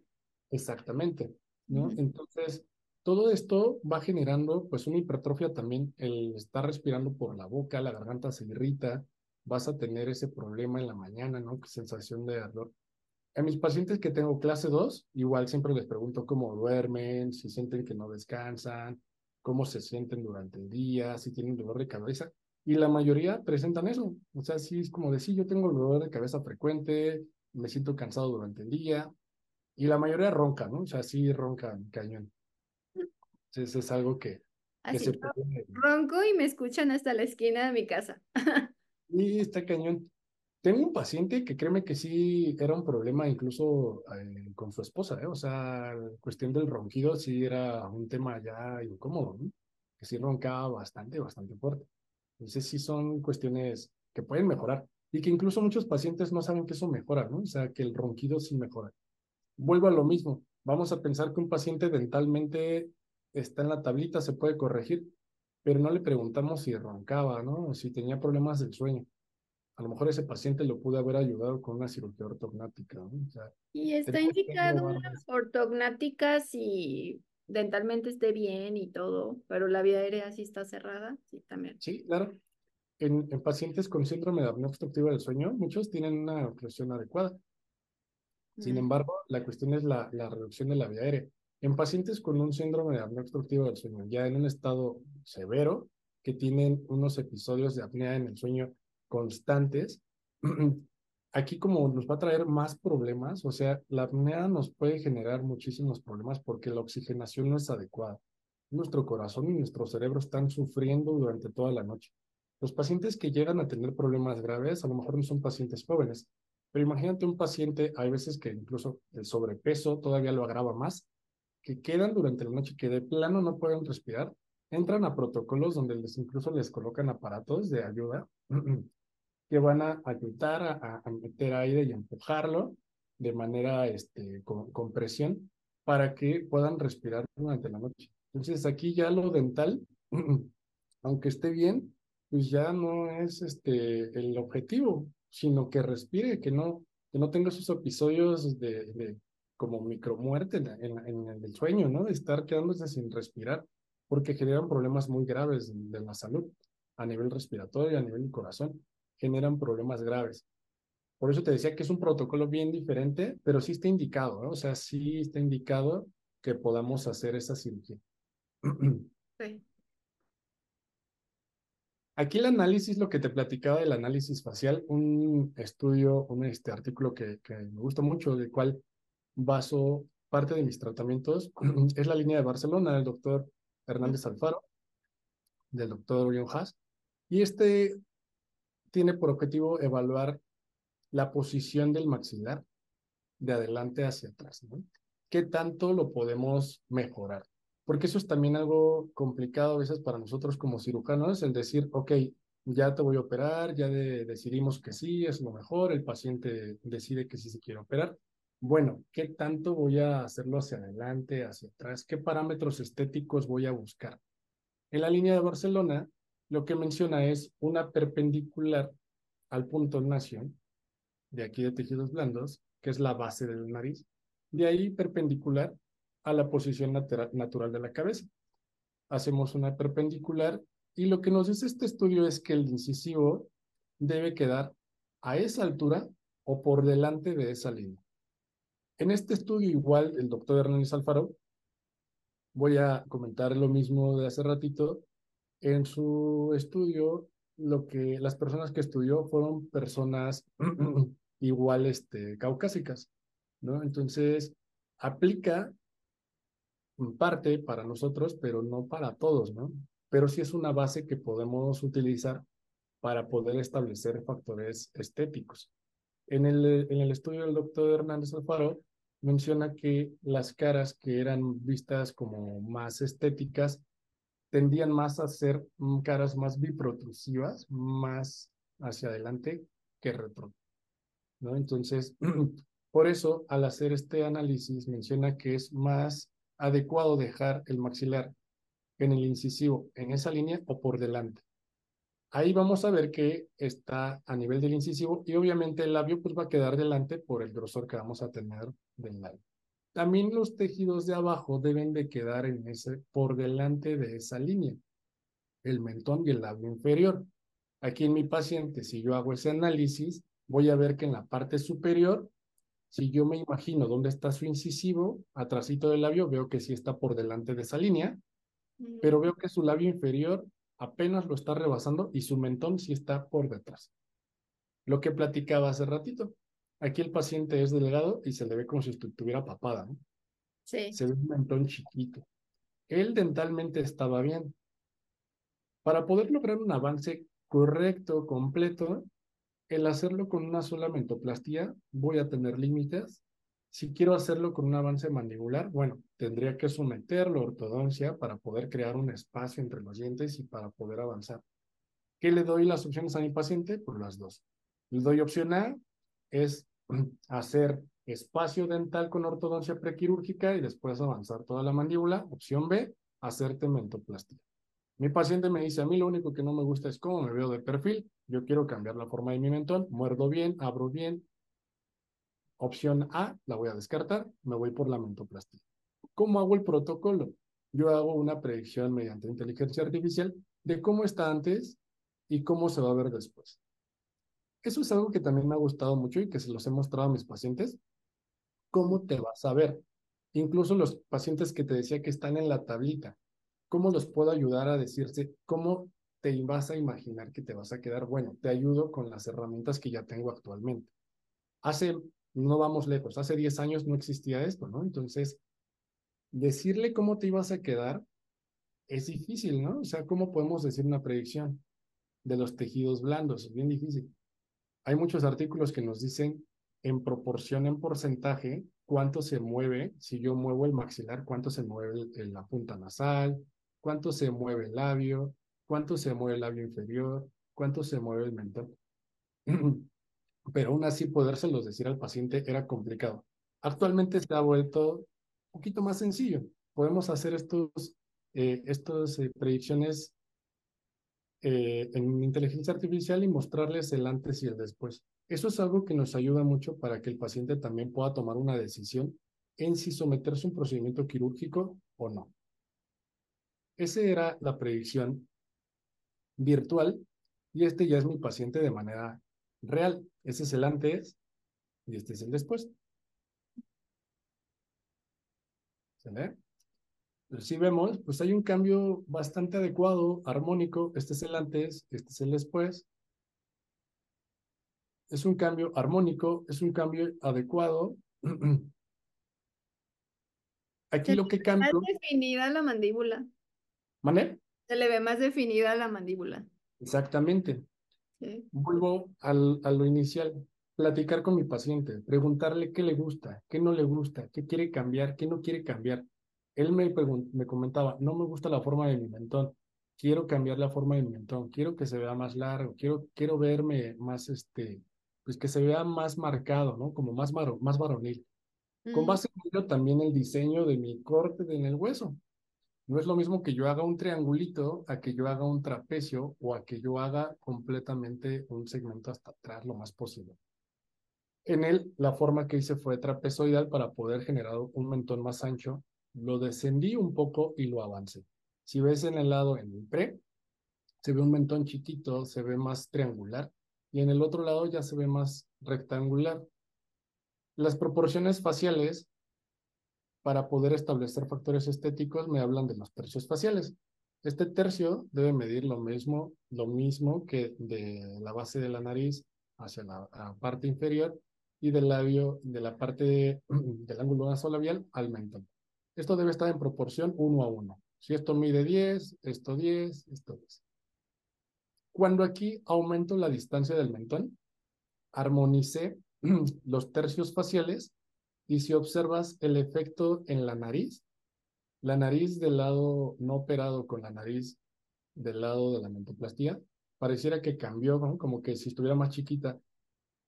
Speaker 2: Exactamente, ¿no? Entonces, todo esto va generando pues una hipertrofia también, el estar respirando por la boca, la garganta se irrita, vas a tener ese problema en la mañana, ¿no? Sensación de ardor. A mis pacientes que tengo clase 2, igual siempre les pregunto cómo duermen, si sienten que no descansan, cómo se sienten durante el día, si tienen dolor de cabeza. Y la mayoría presentan eso. O sea, sí es como decir, yo tengo dolor de cabeza frecuente, me siento cansado durante el día. Y la mayoría ronca, ¿no? O sea, sí ronca cañón. Entonces es algo que,
Speaker 1: se puede... Ronco y me escuchan hasta la esquina de mi casa. [laughs]
Speaker 2: y está cañón. Tengo un paciente que créeme que sí era un problema incluso eh, con su esposa, ¿eh? O sea, cuestión del ronquido sí era un tema ya incómodo, ¿no? Que sí roncaba bastante, bastante fuerte. Entonces sí son cuestiones que pueden mejorar y que incluso muchos pacientes no saben que eso mejora, ¿no? O sea, que el ronquido sí mejora. Vuelvo a lo mismo. Vamos a pensar que un paciente dentalmente está en la tablita, se puede corregir, pero no le preguntamos si roncaba, ¿no? Si tenía problemas del sueño a lo mejor ese paciente lo pudo haber ayudado con una cirugía ortognática. ¿no? O sea,
Speaker 1: y está indicado una ortognática si dentalmente esté bien y todo, pero la vía aérea sí está cerrada, sí, también.
Speaker 2: Sí, claro. En, en pacientes con síndrome de apnea obstructiva del sueño, muchos tienen una oclusión adecuada. Sin embargo, la cuestión es la, la reducción de la vía aérea. En pacientes con un síndrome de apnea obstructiva del sueño, ya en un estado severo, que tienen unos episodios de apnea en el sueño constantes, [clears throat] aquí como nos va a traer más problemas, o sea, la apnea nos puede generar muchísimos problemas porque la oxigenación no es adecuada. Nuestro corazón y nuestro cerebro están sufriendo durante toda la noche. Los pacientes que llegan a tener problemas graves, a lo mejor no son pacientes jóvenes, pero imagínate un paciente, hay veces que incluso el sobrepeso todavía lo agrava más, que quedan durante la noche que de plano no pueden respirar, entran a protocolos donde les incluso les colocan aparatos de ayuda [clears throat] que van a ayudar a, a, meter aire y empujarlo de manera este, con, presión para que puedan respirar durante la noche. Entonces aquí ya lo dental, [clears throat] aunque esté bien, pues ya no es este, el objetivo, sino que respire, que no, que no tenga esos episodios de, de como micromuerte en, en, en, el sueño, ¿no? De estar quedándose sin respirar, porque generan problemas muy graves de la salud a nivel respiratorio y a nivel del corazón generan problemas graves. Por eso te decía que es un protocolo bien diferente, pero sí está indicado, ¿no? O sea, sí está indicado que podamos hacer esa cirugía. [clears throat] Sí. Aquí el análisis, lo que te platicaba del análisis facial, un estudio, un este artículo que, que me gusta mucho, del cual baso parte de mis tratamientos, [clears throat] es la línea de Barcelona del doctor Hernández Alfaro, del doctor Orión Haas. Y este tiene por objetivo evaluar la posición del maxilar de adelante hacia atrás, ¿no? ¿Qué tanto lo podemos mejorar? Porque eso es también algo complicado a veces para nosotros como cirujanos, el decir, ok, ya te voy a operar, ya decidimos que sí, es lo mejor, el paciente decide que sí se quiere operar. Bueno, ¿qué tanto voy a hacerlo hacia adelante, hacia atrás? ¿Qué parámetros estéticos voy a buscar? En la línea de Barcelona, lo que menciona es una perpendicular al punto nación, de aquí de tejidos blandos, que es la base de la nariz, de ahí perpendicular a la posición natural de la cabeza. Hacemos una perpendicular y lo que nos dice este estudio es que el incisivo debe quedar a esa altura o por delante de esa línea. En este estudio igual, el doctor Hernández Alfaro, voy a comentar lo mismo de hace ratito, en su estudio, lo que las personas que estudió fueron personas [clears throat] igual este, caucásicas, ¿no? Entonces, aplica en parte para nosotros, pero no para todos, ¿no? Pero sí es una base que podemos utilizar para poder establecer factores estéticos. En el, en el estudio del doctor Hernández Alfaro, menciona que las caras que eran vistas como más estéticas tendían más a ser caras más biprotrusivas, más hacia adelante que retro. ¿no? Entonces, [clears throat] por eso, al hacer este análisis, menciona que es más adecuado dejar el maxilar en el incisivo, en esa línea o por delante. Ahí vamos a ver que está a nivel del incisivo y obviamente el labio pues va a quedar delante por el grosor que vamos a tener del labio. También los tejidos de abajo deben de quedar en ese, por delante de esa línea, el mentón y el labio inferior. Aquí en mi paciente, si yo hago ese análisis, voy a ver que en la parte superior, si yo me imagino dónde está su incisivo, atrásito del labio, veo que sí está por delante de esa línea, pero veo que su labio inferior apenas lo está rebasando y su mentón sí está por detrás. Lo que platicaba hace ratito. Aquí el paciente es delgado y se le ve como si estuviera papada, ¿no?
Speaker 1: Sí.
Speaker 2: Se ve un mentón chiquito. Él dentalmente estaba bien. Para poder lograr un avance correcto, completo, el hacerlo con una sola mentoplastía, voy a tener límites si quiero hacerlo con un avance mandibular, bueno, tendría que someter la ortodoncia para poder crear un espacio entre los dientes y para poder avanzar. ¿Qué le doy las opciones a mi paciente? Por las dos. Le doy opción A, es [clears throat] hacer espacio dental con ortodoncia prequirúrgica y después avanzar toda la mandíbula. Opción B, hacerte mentoplastia. Mi paciente me dice, a mí lo único que no me gusta es cómo me veo de perfil. Yo quiero cambiar la forma de mi mentón, muerdo bien, abro bien, Opción A, la voy a descartar, me voy por la mentoplastia. ¿Cómo hago el protocolo? Yo hago una predicción mediante inteligencia artificial de cómo está antes y cómo se va a ver después. Eso es algo que también me ha gustado mucho y que se los he mostrado a mis pacientes. ¿Cómo te vas a ver? Incluso los pacientes que te decía que están en la tablita, ¿cómo los puedo ayudar a decirse cómo te vas a imaginar que te vas a quedar? Bueno, te ayudo con las herramientas que ya tengo actualmente. Hace no vamos lejos. Hace 10 años no existía esto, ¿no? Entonces, decirle cómo te ibas a quedar es difícil, ¿no? O sea, ¿cómo podemos decir una predicción de los tejidos blandos? Es bien difícil. Hay muchos artículos que nos dicen en proporción, en porcentaje, cuánto se mueve, si yo muevo el maxilar, cuánto se mueve la punta nasal, cuánto se mueve el labio, cuánto se mueve el labio inferior, cuánto se mueve el mentón. [clears throat] pero aún así podérselos decir al paciente era complicado. Actualmente se ha vuelto un poquito más sencillo. Podemos hacer estos, eh, eh, predicciones eh, en inteligencia artificial y mostrarles el antes y el después. Eso es algo que nos ayuda mucho para que el paciente también pueda tomar una decisión en si someterse a un procedimiento quirúrgico o no. Esa era la predicción virtual y este ya es mi paciente de manera real. Ese es el antes y este es el después. ¿Se ve? Si vemos, pues hay un cambio bastante adecuado, armónico. Este es el antes, este es el después. Es un cambio armónico, es un cambio adecuado. [clears throat] Aquí lo que cambia.
Speaker 1: Más definida la mandíbula.
Speaker 2: ¿Mané?
Speaker 1: Se le ve más definida la mandíbula.
Speaker 2: Exactamente. Vuelvo al, a lo inicial, platicar con mi paciente, preguntarle qué le gusta, qué no le gusta, qué quiere cambiar, qué no quiere cambiar. Él me, me comentaba, no me gusta la forma de mi mentón, quiero cambiar la forma de mi mentón, quiero que se vea más largo, quiero, quiero verme más, este, pues que se vea más marcado, ¿no? Como más, más varonil. Con mm. base en ello también el diseño de mi corte en el hueso. No es lo mismo que yo haga un triangulito a que yo haga un trapecio o a que yo haga completamente un segmento hasta atrás lo más posible. En él, la forma que hice fue trapezoidal para poder generar un mentón más ancho. Lo descendí un poco y lo avancé. Si ves en el lado, en el pre, se ve un mentón chiquito, se ve más triangular. Y en el otro lado ya se ve más rectangular. Las proporciones faciales, para poder establecer factores estéticos, me hablan de los tercios faciales. Este tercio debe medir lo mismo, lo mismo que de la base de la nariz hacia la, parte inferior y del labio, de la parte [clears throat] del ángulo nasolabial al mentón. Esto debe estar en proporción uno a uno. Si esto mide 10, esto 10, esto 10. Cuando aquí aumento la distancia del mentón, armonicé [clears throat] los tercios faciales y si observas el efecto en la nariz, la nariz del lado no operado con la nariz del lado de la mentoplastía, pareciera que cambió, como que si estuviera más chiquita.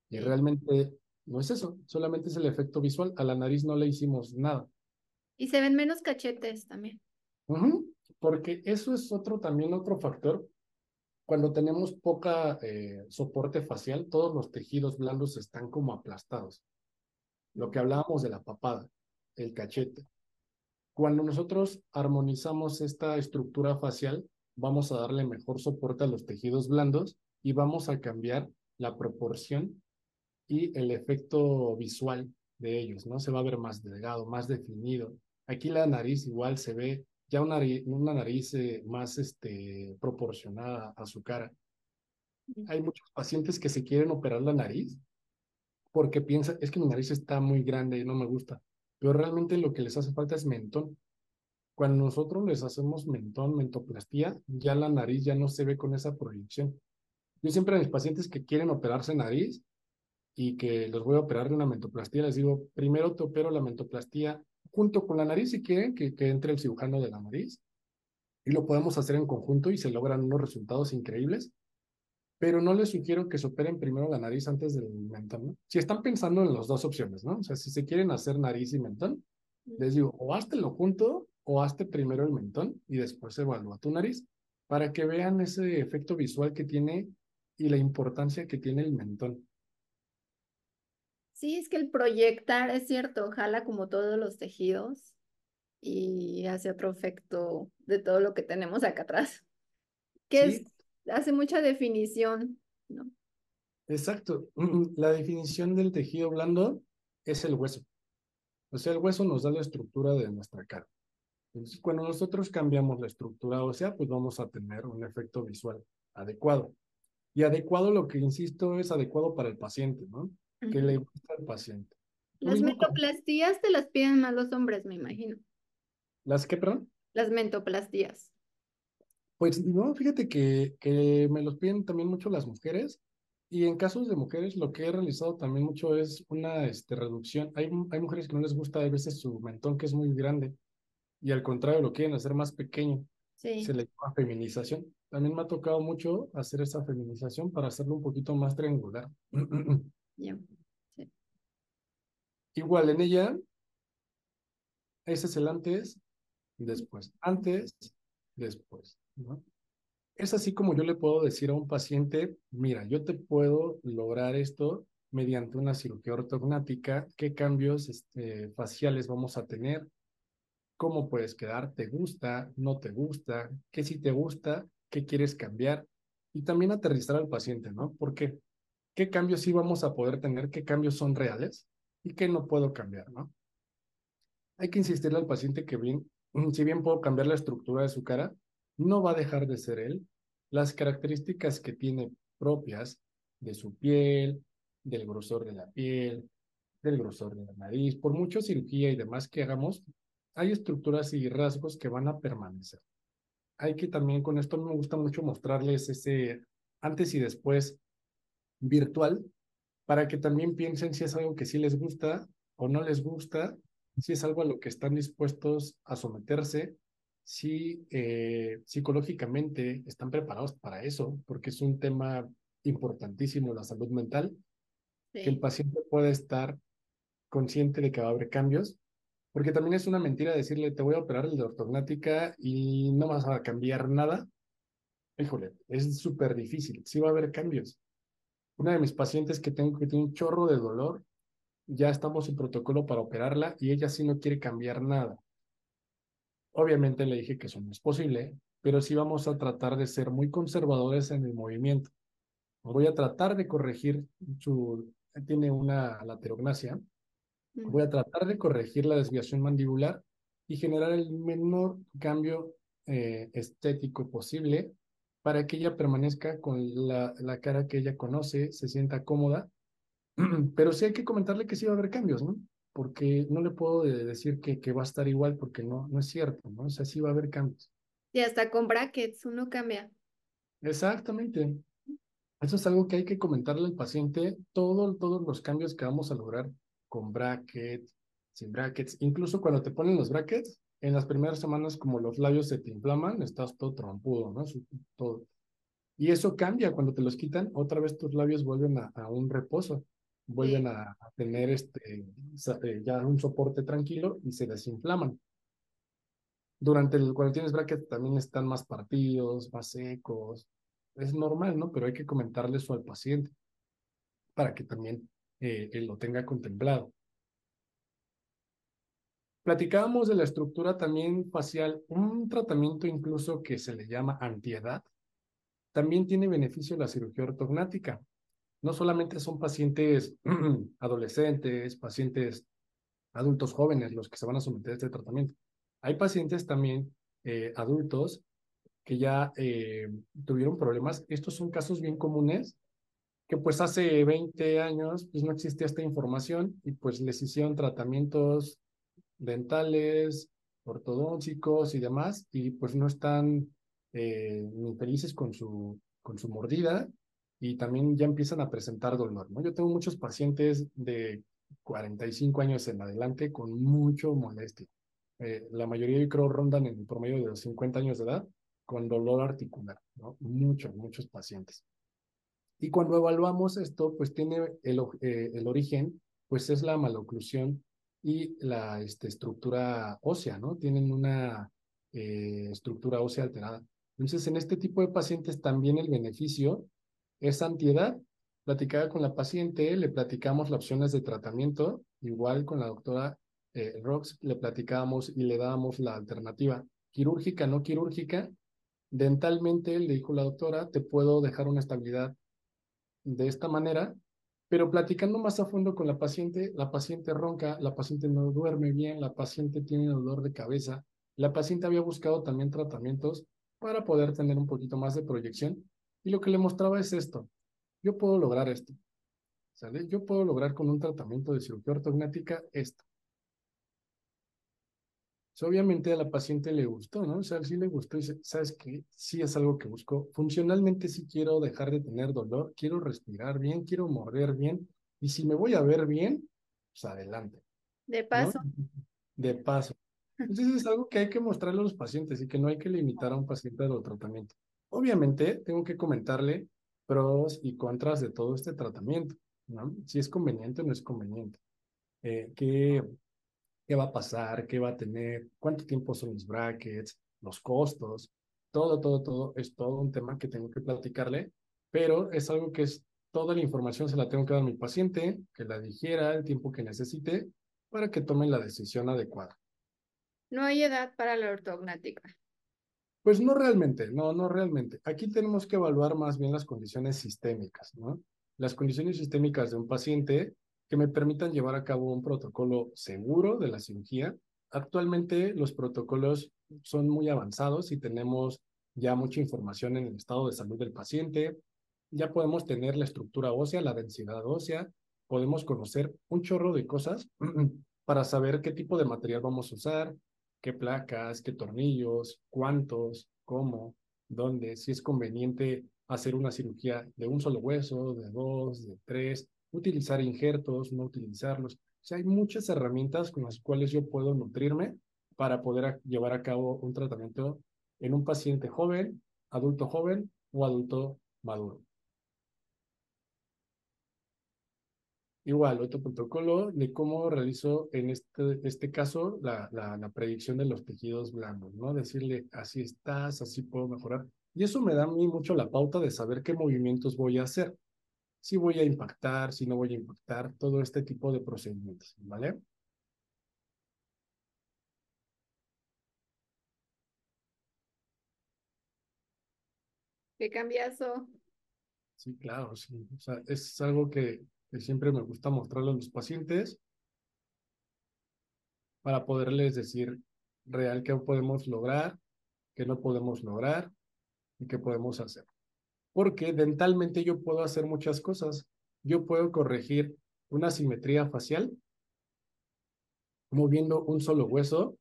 Speaker 2: Y realmente no es eso, solamente es el efecto visual. A la nariz no le hicimos nada.
Speaker 1: Y se ven menos cachetes también.
Speaker 2: porque eso es otro también otro factor cuando tenemos poca eh, soporte facial, todos los tejidos blandos están como aplastados. Lo que hablábamos de la papada, el cachete. Cuando nosotros armonizamos esta estructura facial, vamos a darle mejor soporte a los tejidos blandos y vamos a cambiar la proporción y el efecto visual de ellos, ¿no? Se va a ver más delgado, más definido. Aquí la nariz igual se ve ya una, una nariz eh, más este, proporcionada a su cara. Hay muchos pacientes que se quieren operar la nariz porque piensan, es que mi nariz está muy grande y no me gusta, pero realmente lo que les hace falta es mentón. Cuando nosotros les hacemos mentón, mentoplastía, ya la nariz ya no se ve con esa proyección. Yo siempre a mis pacientes que quieren operarse nariz y que los voy a operar de una mentoplastía, les digo, primero te opero la mentoplastía junto con la nariz si quieren que, que entre el cirujano de la nariz y lo podemos hacer en conjunto y se logran unos resultados increíbles, pero no les sugiero que se operen primero la nariz antes del mentón, ¿no? Si están pensando en las dos opciones, ¿no? O sea, si se quieren hacer nariz y mentón, les digo, o lo junto o hazte primero el mentón y después evalúa tu nariz para que vean ese efecto visual que tiene y la importancia que tiene el mentón.
Speaker 1: Sí, es que el proyectar, es cierto, jala como todos los tejidos y hace otro efecto de todo lo que tenemos acá atrás, que es, hace mucha definición, ¿no?
Speaker 2: Exacto. La definición del tejido blando es el hueso. O sea, el hueso nos da la estructura de nuestra cara. Entonces, cuando nosotros cambiamos la estructura ósea, pues vamos a tener un efecto visual adecuado. Y adecuado, lo que insisto, es adecuado para el paciente, ¿no? Que le gusta al paciente.
Speaker 1: Las mentoplastías te las piden más los hombres, me imagino.
Speaker 2: ¿Las qué, perdón?
Speaker 1: Las mentoplastías.
Speaker 2: Pues no, fíjate que, que me los piden también mucho las mujeres. Y en casos de mujeres, lo que he realizado también mucho es una este, reducción. Hay, hay mujeres que no les gusta a veces su mentón, que es muy grande, y al contrario, lo quieren hacer más pequeño. Sí. Se le llama feminización. También me ha tocado mucho hacer esa feminización para hacerlo un poquito más triangular. [clears throat] Igual en ella, ese es el antes, después. Antes, después. Es así como yo le puedo decir a un paciente, mira, yo te puedo lograr esto mediante una cirugía ortognática, qué cambios este, faciales vamos a tener, cómo puedes quedar, te gusta, no te gusta, qué si te gusta, qué quieres cambiar y también aterrizar al paciente, ¿no? Porque qué cambios sí vamos a poder tener, qué cambios son reales y qué no puedo cambiar, ¿no? Hay que insistirle al paciente que bien, si bien puedo cambiar la estructura de su cara, no va a dejar de ser él. Las características que tiene propias de su piel, del grosor de la piel, del grosor de la nariz, por mucha cirugía y demás que hagamos, hay estructuras y rasgos que van a permanecer. Hay que también con esto me gusta mucho mostrarles ese antes y después virtual para que también piensen si es algo que sí les gusta o no les gusta, si es algo a lo que están dispuestos a someterse, si eh, psicológicamente están preparados para eso, porque es un tema importantísimo la salud mental, que el paciente pueda estar consciente de que va a haber cambios, porque también es una mentira decirle, te voy a operar el de ortognática y no vas a cambiar nada. Híjole, es súper difícil, sí va a haber cambios una de mis pacientes que tengo que tiene un chorro de dolor, ya estamos en protocolo para operarla y ella sí no quiere cambiar nada. Obviamente le dije que eso no es posible, pero sí vamos a tratar de ser muy conservadores en el movimiento. Voy a tratar de corregir su, tiene una laterognasia, Voy a tratar de corregir la desviación mandibular y generar el menor cambio eh, estético posible para que ella permanezca con la, la, cara que ella conoce, se sienta cómoda. [clears throat] Pero sí hay que comentarle que sí va a haber cambios, ¿no? Porque no le puedo decir que, que va a estar igual porque no, no es cierto, ¿no? O sea, sí va a haber cambios.
Speaker 1: Y hasta con brackets uno cambia.
Speaker 2: Exactamente. Eso es algo que hay que comentarle al paciente, todo, todos los cambios que vamos a lograr con brackets, sin brackets, incluso cuando te ponen los brackets, en las primeras semanas como los labios se te inflaman, estás todo trompudo, ¿no? Todo. Y eso cambia cuando te los quitan, otra vez tus labios vuelven a, un reposo, vuelven a, tener este, eh, ya un soporte tranquilo y se desinflaman. Durante el, cuando tienes brackets también están más partidos, más secos. Es normal, ¿no? Pero hay que comentarle eso al paciente para que también eh, él lo tenga contemplado. Platicábamos de la estructura también facial, un tratamiento incluso que se le llama antiedad, también tiene beneficio la cirugía ortognática. No solamente son pacientes [clears throat] adolescentes, pacientes adultos jóvenes los que se van a someter a este tratamiento. Hay pacientes también eh, adultos que ya eh, tuvieron problemas. Estos son casos bien comunes que pues hace 20 años pues no existía esta información y pues les hicieron tratamientos dentales, ortodónticos y demás y pues no están eh, ni felices con su, con su mordida y también ya empiezan a presentar dolor, ¿no? Yo tengo muchos pacientes de 45 años en adelante con mucho molestia. Eh, la mayoría yo creo rondan en promedio de los 50 años de edad con dolor articular, ¿no? Muchos, muchos pacientes. Y cuando evaluamos esto, pues tiene el, eh, el origen, pues es la maloclusión y la este, estructura ósea, ¿no? Tienen una eh, estructura ósea alterada. Entonces, en este tipo de pacientes también el beneficio es antiedad. Platicaba con la paciente, le platicamos las opciones de tratamiento, igual con la doctora eh, Rox, le platicábamos y le dábamos la alternativa quirúrgica, no quirúrgica. Dentalmente, le dijo la doctora, te puedo dejar una estabilidad de esta manera, pero platicando más a fondo con la paciente, la paciente ronca, la paciente no duerme bien, la paciente tiene dolor de cabeza, la paciente había buscado también tratamientos para poder tener un poquito más de proyección y lo que le mostraba es esto, yo puedo lograr esto, ¿sale? Yo puedo lograr con un tratamiento de cirugía ortognática esto obviamente a la paciente le gustó, ¿no? O sea, sí le gustó y dice, ¿sabes qué? Sí es algo que busco. Funcionalmente sí quiero dejar de tener dolor, quiero respirar bien, quiero morder bien. Y si me voy a ver bien, pues adelante.
Speaker 1: De paso.
Speaker 2: De paso. Entonces es algo que hay que mostrarle a los pacientes y que no hay que limitar a un paciente al tratamiento. Obviamente tengo que comentarle pros y contras de todo este tratamiento, ¿no? Si es conveniente o no es conveniente. Eh, que qué va a pasar, qué va a tener, cuánto tiempo son los brackets, los costos, todo, todo, todo, es todo un tema que tengo que platicarle, pero es algo que es toda la información se la tengo que dar a mi paciente, que la digiera el tiempo que necesite para que tome la decisión adecuada.
Speaker 1: No hay edad para la ortognática.
Speaker 2: Pues no realmente, no, no realmente. Aquí tenemos que evaluar más bien las condiciones sistémicas, ¿no? Las condiciones sistémicas de un paciente que me permitan llevar a cabo un protocolo seguro de la cirugía. Actualmente los protocolos son muy avanzados y tenemos ya mucha información en el estado de salud del paciente. Ya podemos tener la estructura ósea, la densidad ósea, podemos conocer un chorro de cosas [clears throat] para saber qué tipo de material vamos a usar, qué placas, qué tornillos, cuántos, cómo, dónde, si es conveniente hacer una cirugía de un solo hueso, de dos, de tres, utilizar injertos, no utilizarlos. O sea, hay muchas herramientas con las cuales yo puedo nutrirme para poder llevar a cabo un tratamiento en un paciente joven, adulto joven o adulto maduro. Igual, otro protocolo de cómo realizo en este, este caso la, la, la, predicción de los tejidos blandos, ¿no? Decirle, así estás, así puedo mejorar. Y eso me da a mí mucho la pauta de saber qué movimientos voy a hacer si voy a impactar, si no voy a impactar, todo este tipo de procedimientos, ¿vale?
Speaker 1: Qué cambiazo.
Speaker 2: Sí, claro, sí. O sea, es algo que, que siempre me gusta mostrarle a los pacientes para poderles decir real qué podemos lograr, qué no podemos lograr y qué podemos hacer. Porque dentalmente yo puedo hacer muchas cosas. Yo puedo corregir una simetría facial moviendo un solo hueso.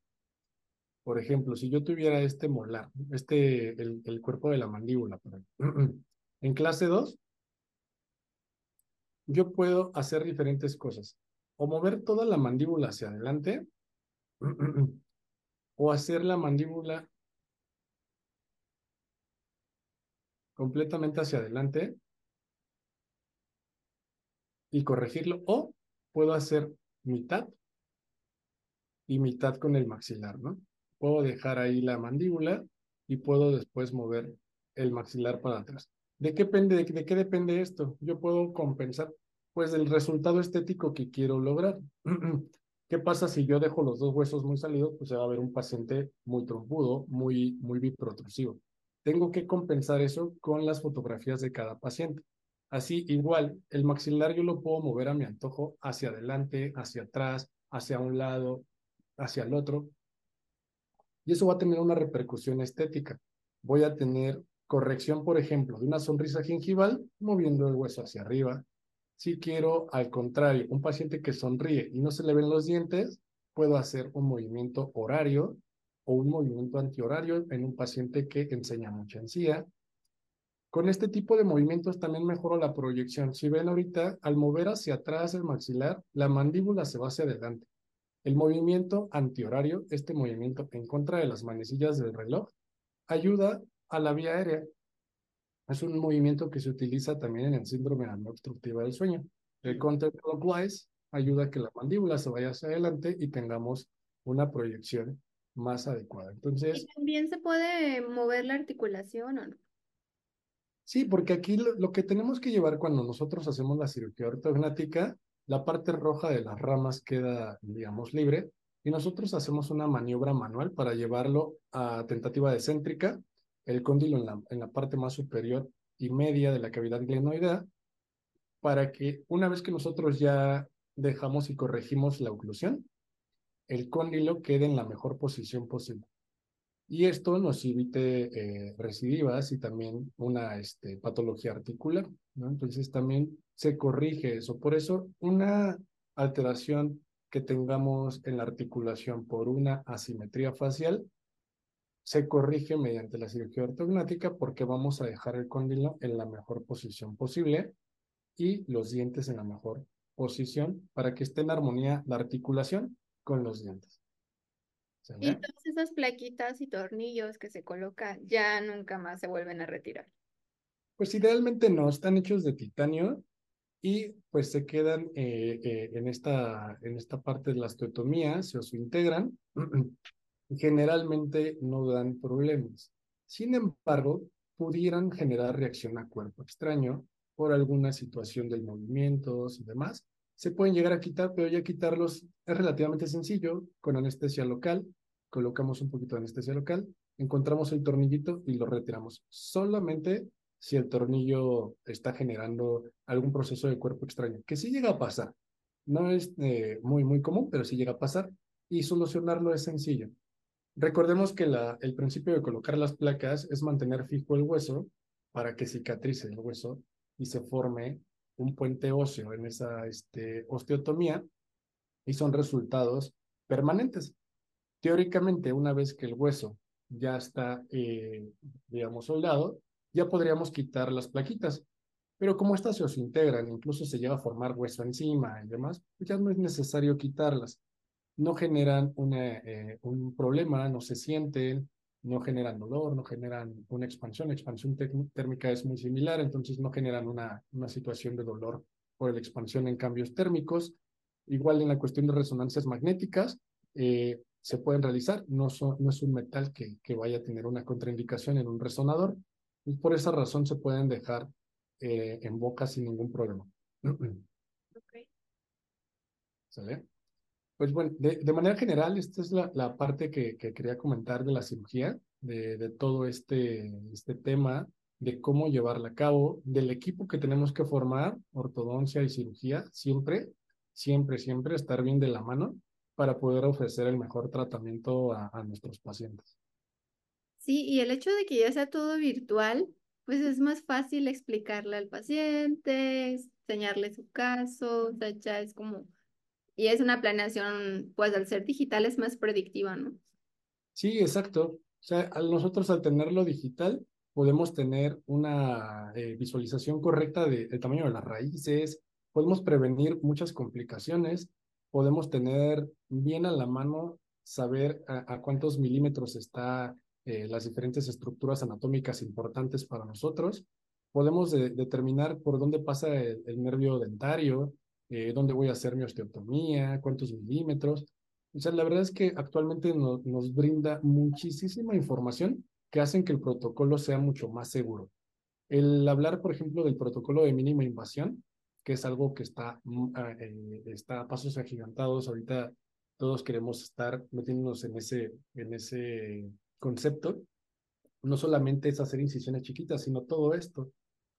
Speaker 2: Por ejemplo, si yo tuviera este molar, este, el, el cuerpo de la mandíbula, [clears throat] en clase 2, yo puedo hacer diferentes cosas. O mover toda la mandíbula hacia adelante, [clears throat] o hacer la mandíbula completamente hacia adelante y corregirlo, o puedo hacer mitad y mitad con el maxilar, ¿no? Puedo dejar ahí la mandíbula y puedo después mover el maxilar para atrás. ¿De qué depende, de, qué depende esto? Yo puedo compensar, pues, el resultado estético que quiero lograr. [clears throat] ¿Qué pasa si yo dejo los dos huesos muy salidos? Pues se va a ver un paciente muy trompudo, muy, muy biprotrusivo. Tengo que compensar eso con las fotografías de cada paciente. Así, igual, el maxilar yo lo puedo mover a mi antojo hacia adelante, hacia atrás, hacia un lado, hacia el otro. Y eso va a tener una repercusión estética. Voy a tener corrección, por ejemplo, de una sonrisa gingival moviendo el hueso hacia arriba. Si quiero, al contrario, un paciente que sonríe y no se le ven los dientes, puedo hacer un movimiento horario o un movimiento antihorario en un paciente que enseña mucha encía. Con este tipo de movimientos también mejoro la proyección. Si ven ahorita, al mover hacia atrás el maxilar, la mandíbula se va hacia adelante. El movimiento antihorario, este movimiento en contra de las manecillas del reloj, ayuda a la vía aérea. Es un movimiento que se utiliza también en el síndrome no obstructiva del sueño. El counterclockwise ayuda a que la mandíbula se vaya hacia adelante y tengamos una proyección más adecuada. Entonces.
Speaker 1: ¿Y también se puede mover la articulación o no?
Speaker 2: Sí, porque aquí lo, lo, que tenemos que llevar cuando nosotros hacemos la cirugía ortognática, la parte roja de las ramas queda, digamos, libre y nosotros hacemos una maniobra manual para llevarlo a tentativa descéntrica el cóndilo en la, en la parte más superior y media de la cavidad glenoidea, para que una vez que nosotros ya dejamos y corregimos la oclusión, el cóndilo quede en la mejor posición posible. Y esto nos evite eh, recidivas y también una este, patología articular. Entonces también se corrige eso. Por eso, una alteración que tengamos en la articulación por una asimetría facial se corrige mediante la cirugía ortognática porque vamos a dejar el cóndilo en la mejor posición posible y los dientes en la mejor posición para que esté en armonía la articulación con los dientes.
Speaker 1: Y todas esas plaquitas y tornillos que se colocan ya nunca más se vuelven a retirar.
Speaker 2: Pues idealmente no, están hechos de titanio y pues se quedan eh, eh, en, esta, en esta parte de la osteotomía, se os integran [clears throat] generalmente no dan problemas. Sin embargo, pudieran generar reacción a cuerpo extraño por alguna situación de movimientos y demás. Se pueden llegar a quitar, pero ya quitarlos es relativamente sencillo con anestesia local. Colocamos un poquito de anestesia local, encontramos el tornillito y lo retiramos. Solamente si el tornillo está generando algún proceso de cuerpo extraño, que sí llega a pasar. No es eh, muy, muy común, pero sí llega a pasar. Y solucionarlo es sencillo. Recordemos que el principio de colocar las placas es mantener fijo el hueso para que cicatrice el hueso y se forme un puente óseo en esa este, osteotomía y son resultados permanentes. Teóricamente, una vez que el hueso ya está, eh, digamos, soldado, ya podríamos quitar las plaquitas. Pero como estas se os integran, incluso se llega a formar hueso encima y demás, pues ya no es necesario quitarlas no generan eh, un problema, no se sienten, no generan dolor, no generan una expansión. La expansión térmica es muy similar, entonces no generan una, una situación de dolor por la expansión en cambios térmicos. Igual en la cuestión de resonancias magnéticas, eh, se pueden realizar, no, no es un metal que, que, vaya a tener una contraindicación en un resonador, y por esa razón se pueden dejar eh, en boca sin ningún problema. [clears throat] Okay. ¿Sale? Pues bueno, de, de, manera general, esta es la, la parte que, que, quería comentar de la cirugía, de, de, todo este, este tema, de cómo llevarla a cabo, del equipo que tenemos que formar, ortodoncia y cirugía, siempre, siempre, siempre estar bien de la mano para poder ofrecer el mejor tratamiento a, a nuestros pacientes.
Speaker 1: Sí, y el hecho de que ya sea todo virtual, pues es más fácil explicarle al paciente, enseñarle su caso, o sea, ya es como, y es una planeación, pues al ser digital es más predictiva, ¿no?
Speaker 2: Sí, exacto. O sea, nosotros al tenerlo digital podemos tener una eh, visualización correcta del tamaño de las raíces, podemos prevenir muchas complicaciones, podemos tener bien a la mano saber a, cuántos milímetros está eh, las diferentes estructuras anatómicas importantes para nosotros. Podemos determinar por dónde pasa el, nervio dentario, eh, dónde voy a hacer mi osteotomía, cuántos milímetros. O sea, la verdad es que actualmente nos brinda muchísima información que hacen que el protocolo sea mucho más seguro. El hablar, por ejemplo, del protocolo de mínima invasión, que es algo que está, mm, ah, eh, está a pasos agigantados. Ahorita todos queremos estar metiéndonos en ese, en ese concepto. No solamente es hacer incisiones chiquitas, sino todo esto.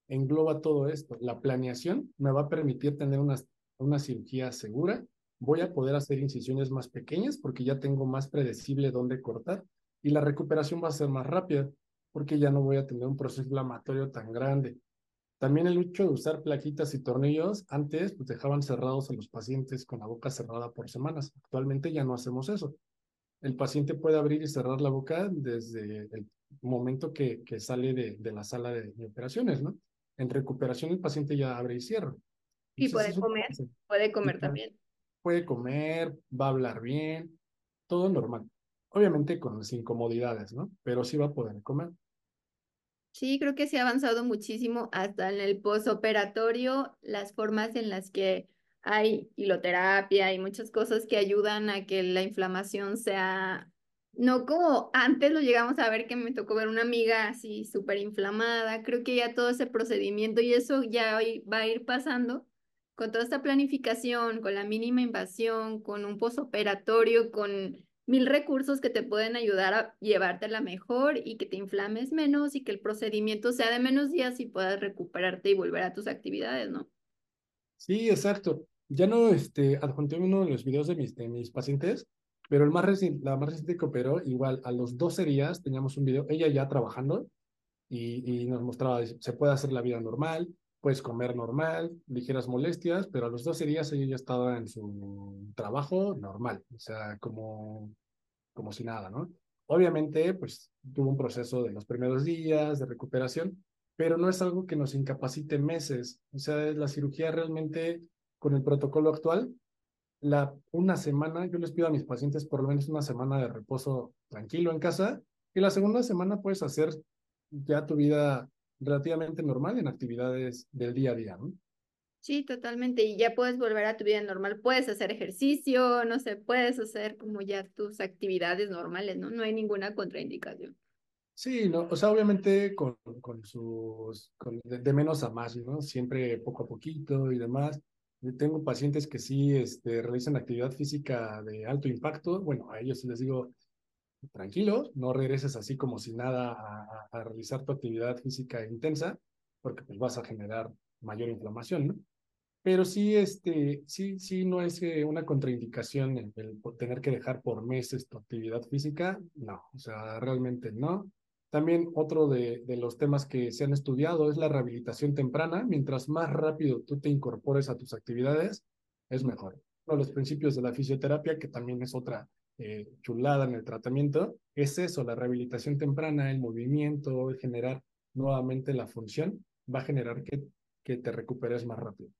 Speaker 2: Engloba todo esto. La planeación me va a permitir tener una, una cirugía segura. Voy a poder hacer incisiones más pequeñas porque ya tengo más predecible dónde cortar y la recuperación va a ser más rápida porque ya no voy a tener un proceso inflamatorio tan grande. También el hecho de usar plaquitas y tornillos, antes pues dejaban cerrados a los pacientes con la boca cerrada por semanas. Actualmente ya no hacemos eso. El paciente puede abrir y cerrar la boca desde el momento que, sale de, de, la sala de, operaciones, ¿no? En recuperación el paciente ya abre y cierra.
Speaker 1: Y puede comer, puede comer también.
Speaker 2: Puede comer, va a hablar bien, todo normal. Obviamente con las incomodidades, ¿no? Pero sí va a poder comer.
Speaker 1: Sí, creo que se ha avanzado muchísimo hasta en el posoperatorio, las formas en las que hay hiloterapia y muchas cosas que ayudan a que la inflamación sea, no como antes lo llegamos a ver que me tocó ver una amiga así súper inflamada, creo que ya todo ese procedimiento y eso ya va a ir pasando con toda esta planificación, con la mínima invasión, con un posoperatorio, con mil recursos que te pueden ayudar a llevártela mejor y que te inflames menos y que el procedimiento sea de menos días y puedas recuperarte y volver a tus actividades, ¿no?
Speaker 2: Sí, exacto. Ya no este, adjunté uno de los videos de mis, de mis pacientes, pero el más reciente, la más reciente que operó, igual a los 12 días teníamos un video, ella ya trabajando y, y nos mostraba, se puede hacer la vida normal, puedes comer normal, ligeras molestias, pero a los 12 días ella ya estaba en su trabajo normal, o sea, como, como si nada, ¿no? Obviamente, pues tuvo un proceso de los primeros días de recuperación, pero no es algo que nos incapacite meses. O sea, la cirugía realmente, con el protocolo actual, la, una semana, yo les pido a mis pacientes por lo menos una semana de reposo tranquilo en casa, y la segunda semana puedes hacer ya tu vida relativamente normal en actividades del día a día, ¿no?
Speaker 1: Sí, totalmente. Y ya puedes volver a tu vida normal. Puedes hacer ejercicio, no sé, puedes hacer como ya tus actividades normales, ¿no? No hay ninguna contraindicación.
Speaker 2: Sí, no, o sea, obviamente con, con sus, con de, menos a más, ¿no? Siempre poco a poquito y demás. Tengo pacientes que sí este, realizan actividad física de alto impacto. Bueno, a ellos les digo, tranquilo, no regreses así como si nada a, realizar tu actividad física intensa, porque pues vas a generar mayor inflamación, ¿no? Pero sí, este, sí, sí, no es eh, una contraindicación el, tener que dejar por meses tu actividad física, no, o sea, realmente no. También otro de los temas que se han estudiado es la rehabilitación temprana. Mientras más rápido tú te incorpores a tus actividades, es mejor. Uno de los principios de la fisioterapia, que también es otra eh, chulada en el tratamiento, es eso, la rehabilitación temprana, el movimiento, el generar nuevamente la función, va a generar que, que te recuperes más rápido.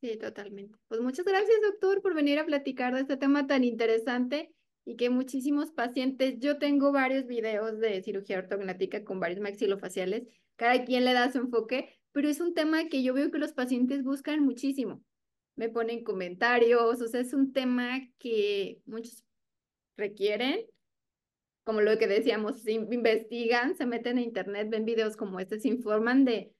Speaker 1: Sí, totalmente. Pues muchas gracias, doctor, por venir a platicar de este tema tan interesante y que muchísimos pacientes, yo tengo varios videos de cirugía ortognática con varios maxilofaciales, cada quien le da su enfoque, pero es un tema que yo veo que los pacientes buscan muchísimo. Me ponen comentarios, o sea, es un tema que muchos requieren, como lo que decíamos, investigan, se meten a internet, ven videos como este, se informan de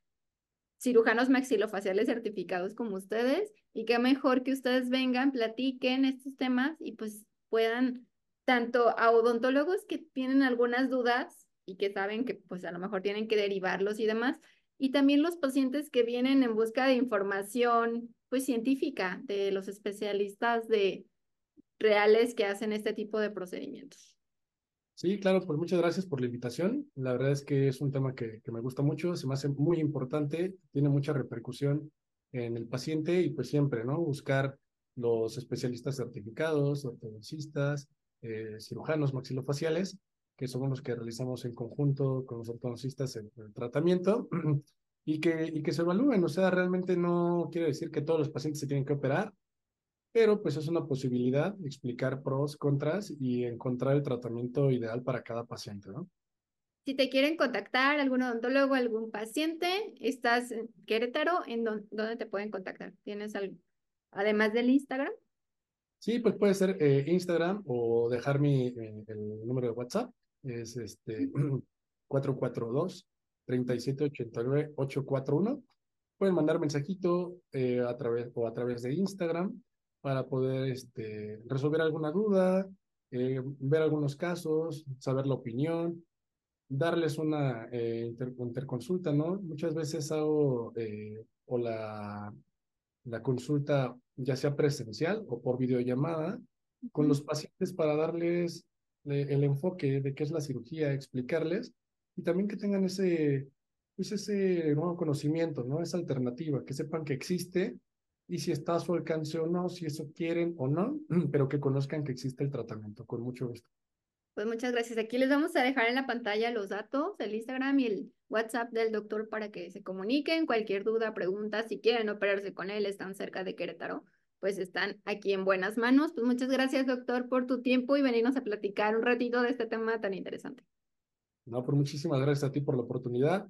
Speaker 1: cirujanos maxilofaciales certificados como ustedes y qué mejor que ustedes vengan, platiquen estos temas y pues puedan tanto a odontólogos que tienen algunas dudas y que saben que pues a lo mejor tienen que derivarlos y demás, y también los pacientes que vienen en busca de información pues científica de los especialistas de reales que hacen este tipo de procedimientos.
Speaker 2: Sí, claro, pues muchas gracias por la invitación. La verdad es que es un tema que, me gusta mucho, se me hace muy importante, tiene mucha repercusión en el paciente y pues siempre, ¿no? Buscar los especialistas certificados, ortodoncistas, eh, cirujanos maxilofaciales, que somos los que realizamos en conjunto con los ortodoncistas el, el tratamiento [clears throat] y que, y que se evalúen. O sea, realmente no quiere decir que todos los pacientes se tienen que operar, pero pues es una posibilidad explicar pros, contras y encontrar el tratamiento ideal para cada paciente, ¿no?
Speaker 1: Si te quieren contactar algún odontólogo, algún paciente, estás en Querétaro, ¿en dónde te pueden contactar? ¿Tienes algo? Además del Instagram.
Speaker 2: Sí, pues puede ser eh, Instagram o dejar mi, eh, el número de WhatsApp. Es este 442 3789 841. Pueden mandar mensajito eh, a través o a través de Instagram para poder este, resolver alguna duda, eh, ver algunos casos, saber la opinión, darles una eh, inter, interconsulta, ¿no? Muchas veces hago eh, o la, la consulta ya sea presencial o por videollamada con los pacientes para darles el enfoque de qué es la cirugía, explicarles y también que tengan ese, pues ese nuevo conocimiento, ¿no? Esa alternativa, que sepan que existe y si está a su alcance o no, si eso quieren o no, [clears throat] pero que conozcan que existe el tratamiento, con mucho gusto.
Speaker 1: Pues muchas gracias. Aquí les vamos a dejar en la pantalla los datos, el Instagram y el WhatsApp del doctor para que se comuniquen. Cualquier duda, pregunta, si quieren operarse con él, están cerca de Querétaro, pues están aquí en buenas manos. Pues muchas gracias, doctor, por tu tiempo y venirnos a platicar un ratito de este tema tan interesante.
Speaker 2: No, pues muchísimas gracias a ti por la oportunidad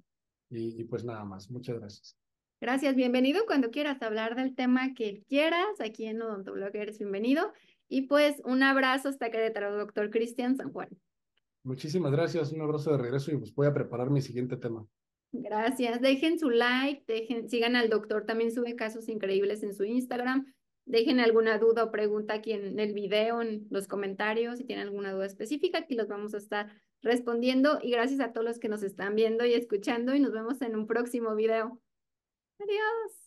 Speaker 2: y, y pues nada más. Muchas gracias.
Speaker 1: Gracias, bienvenido cuando quieras hablar del tema que quieras, aquí en Odontoblog eres bienvenido. Y pues un abrazo hasta Querétaro, doctor Cristian San Juan.
Speaker 2: Muchísimas gracias, un abrazo de regreso y pues voy a preparar mi siguiente tema.
Speaker 1: Gracias, dejen su like, dejen, sigan al doctor, también sube casos increíbles en su Instagram. Dejen alguna duda o pregunta aquí en el video, en los comentarios, si tienen alguna duda específica, aquí los vamos a estar respondiendo. Y gracias a todos los que nos están viendo y escuchando y nos vemos en un próximo video. Adiós.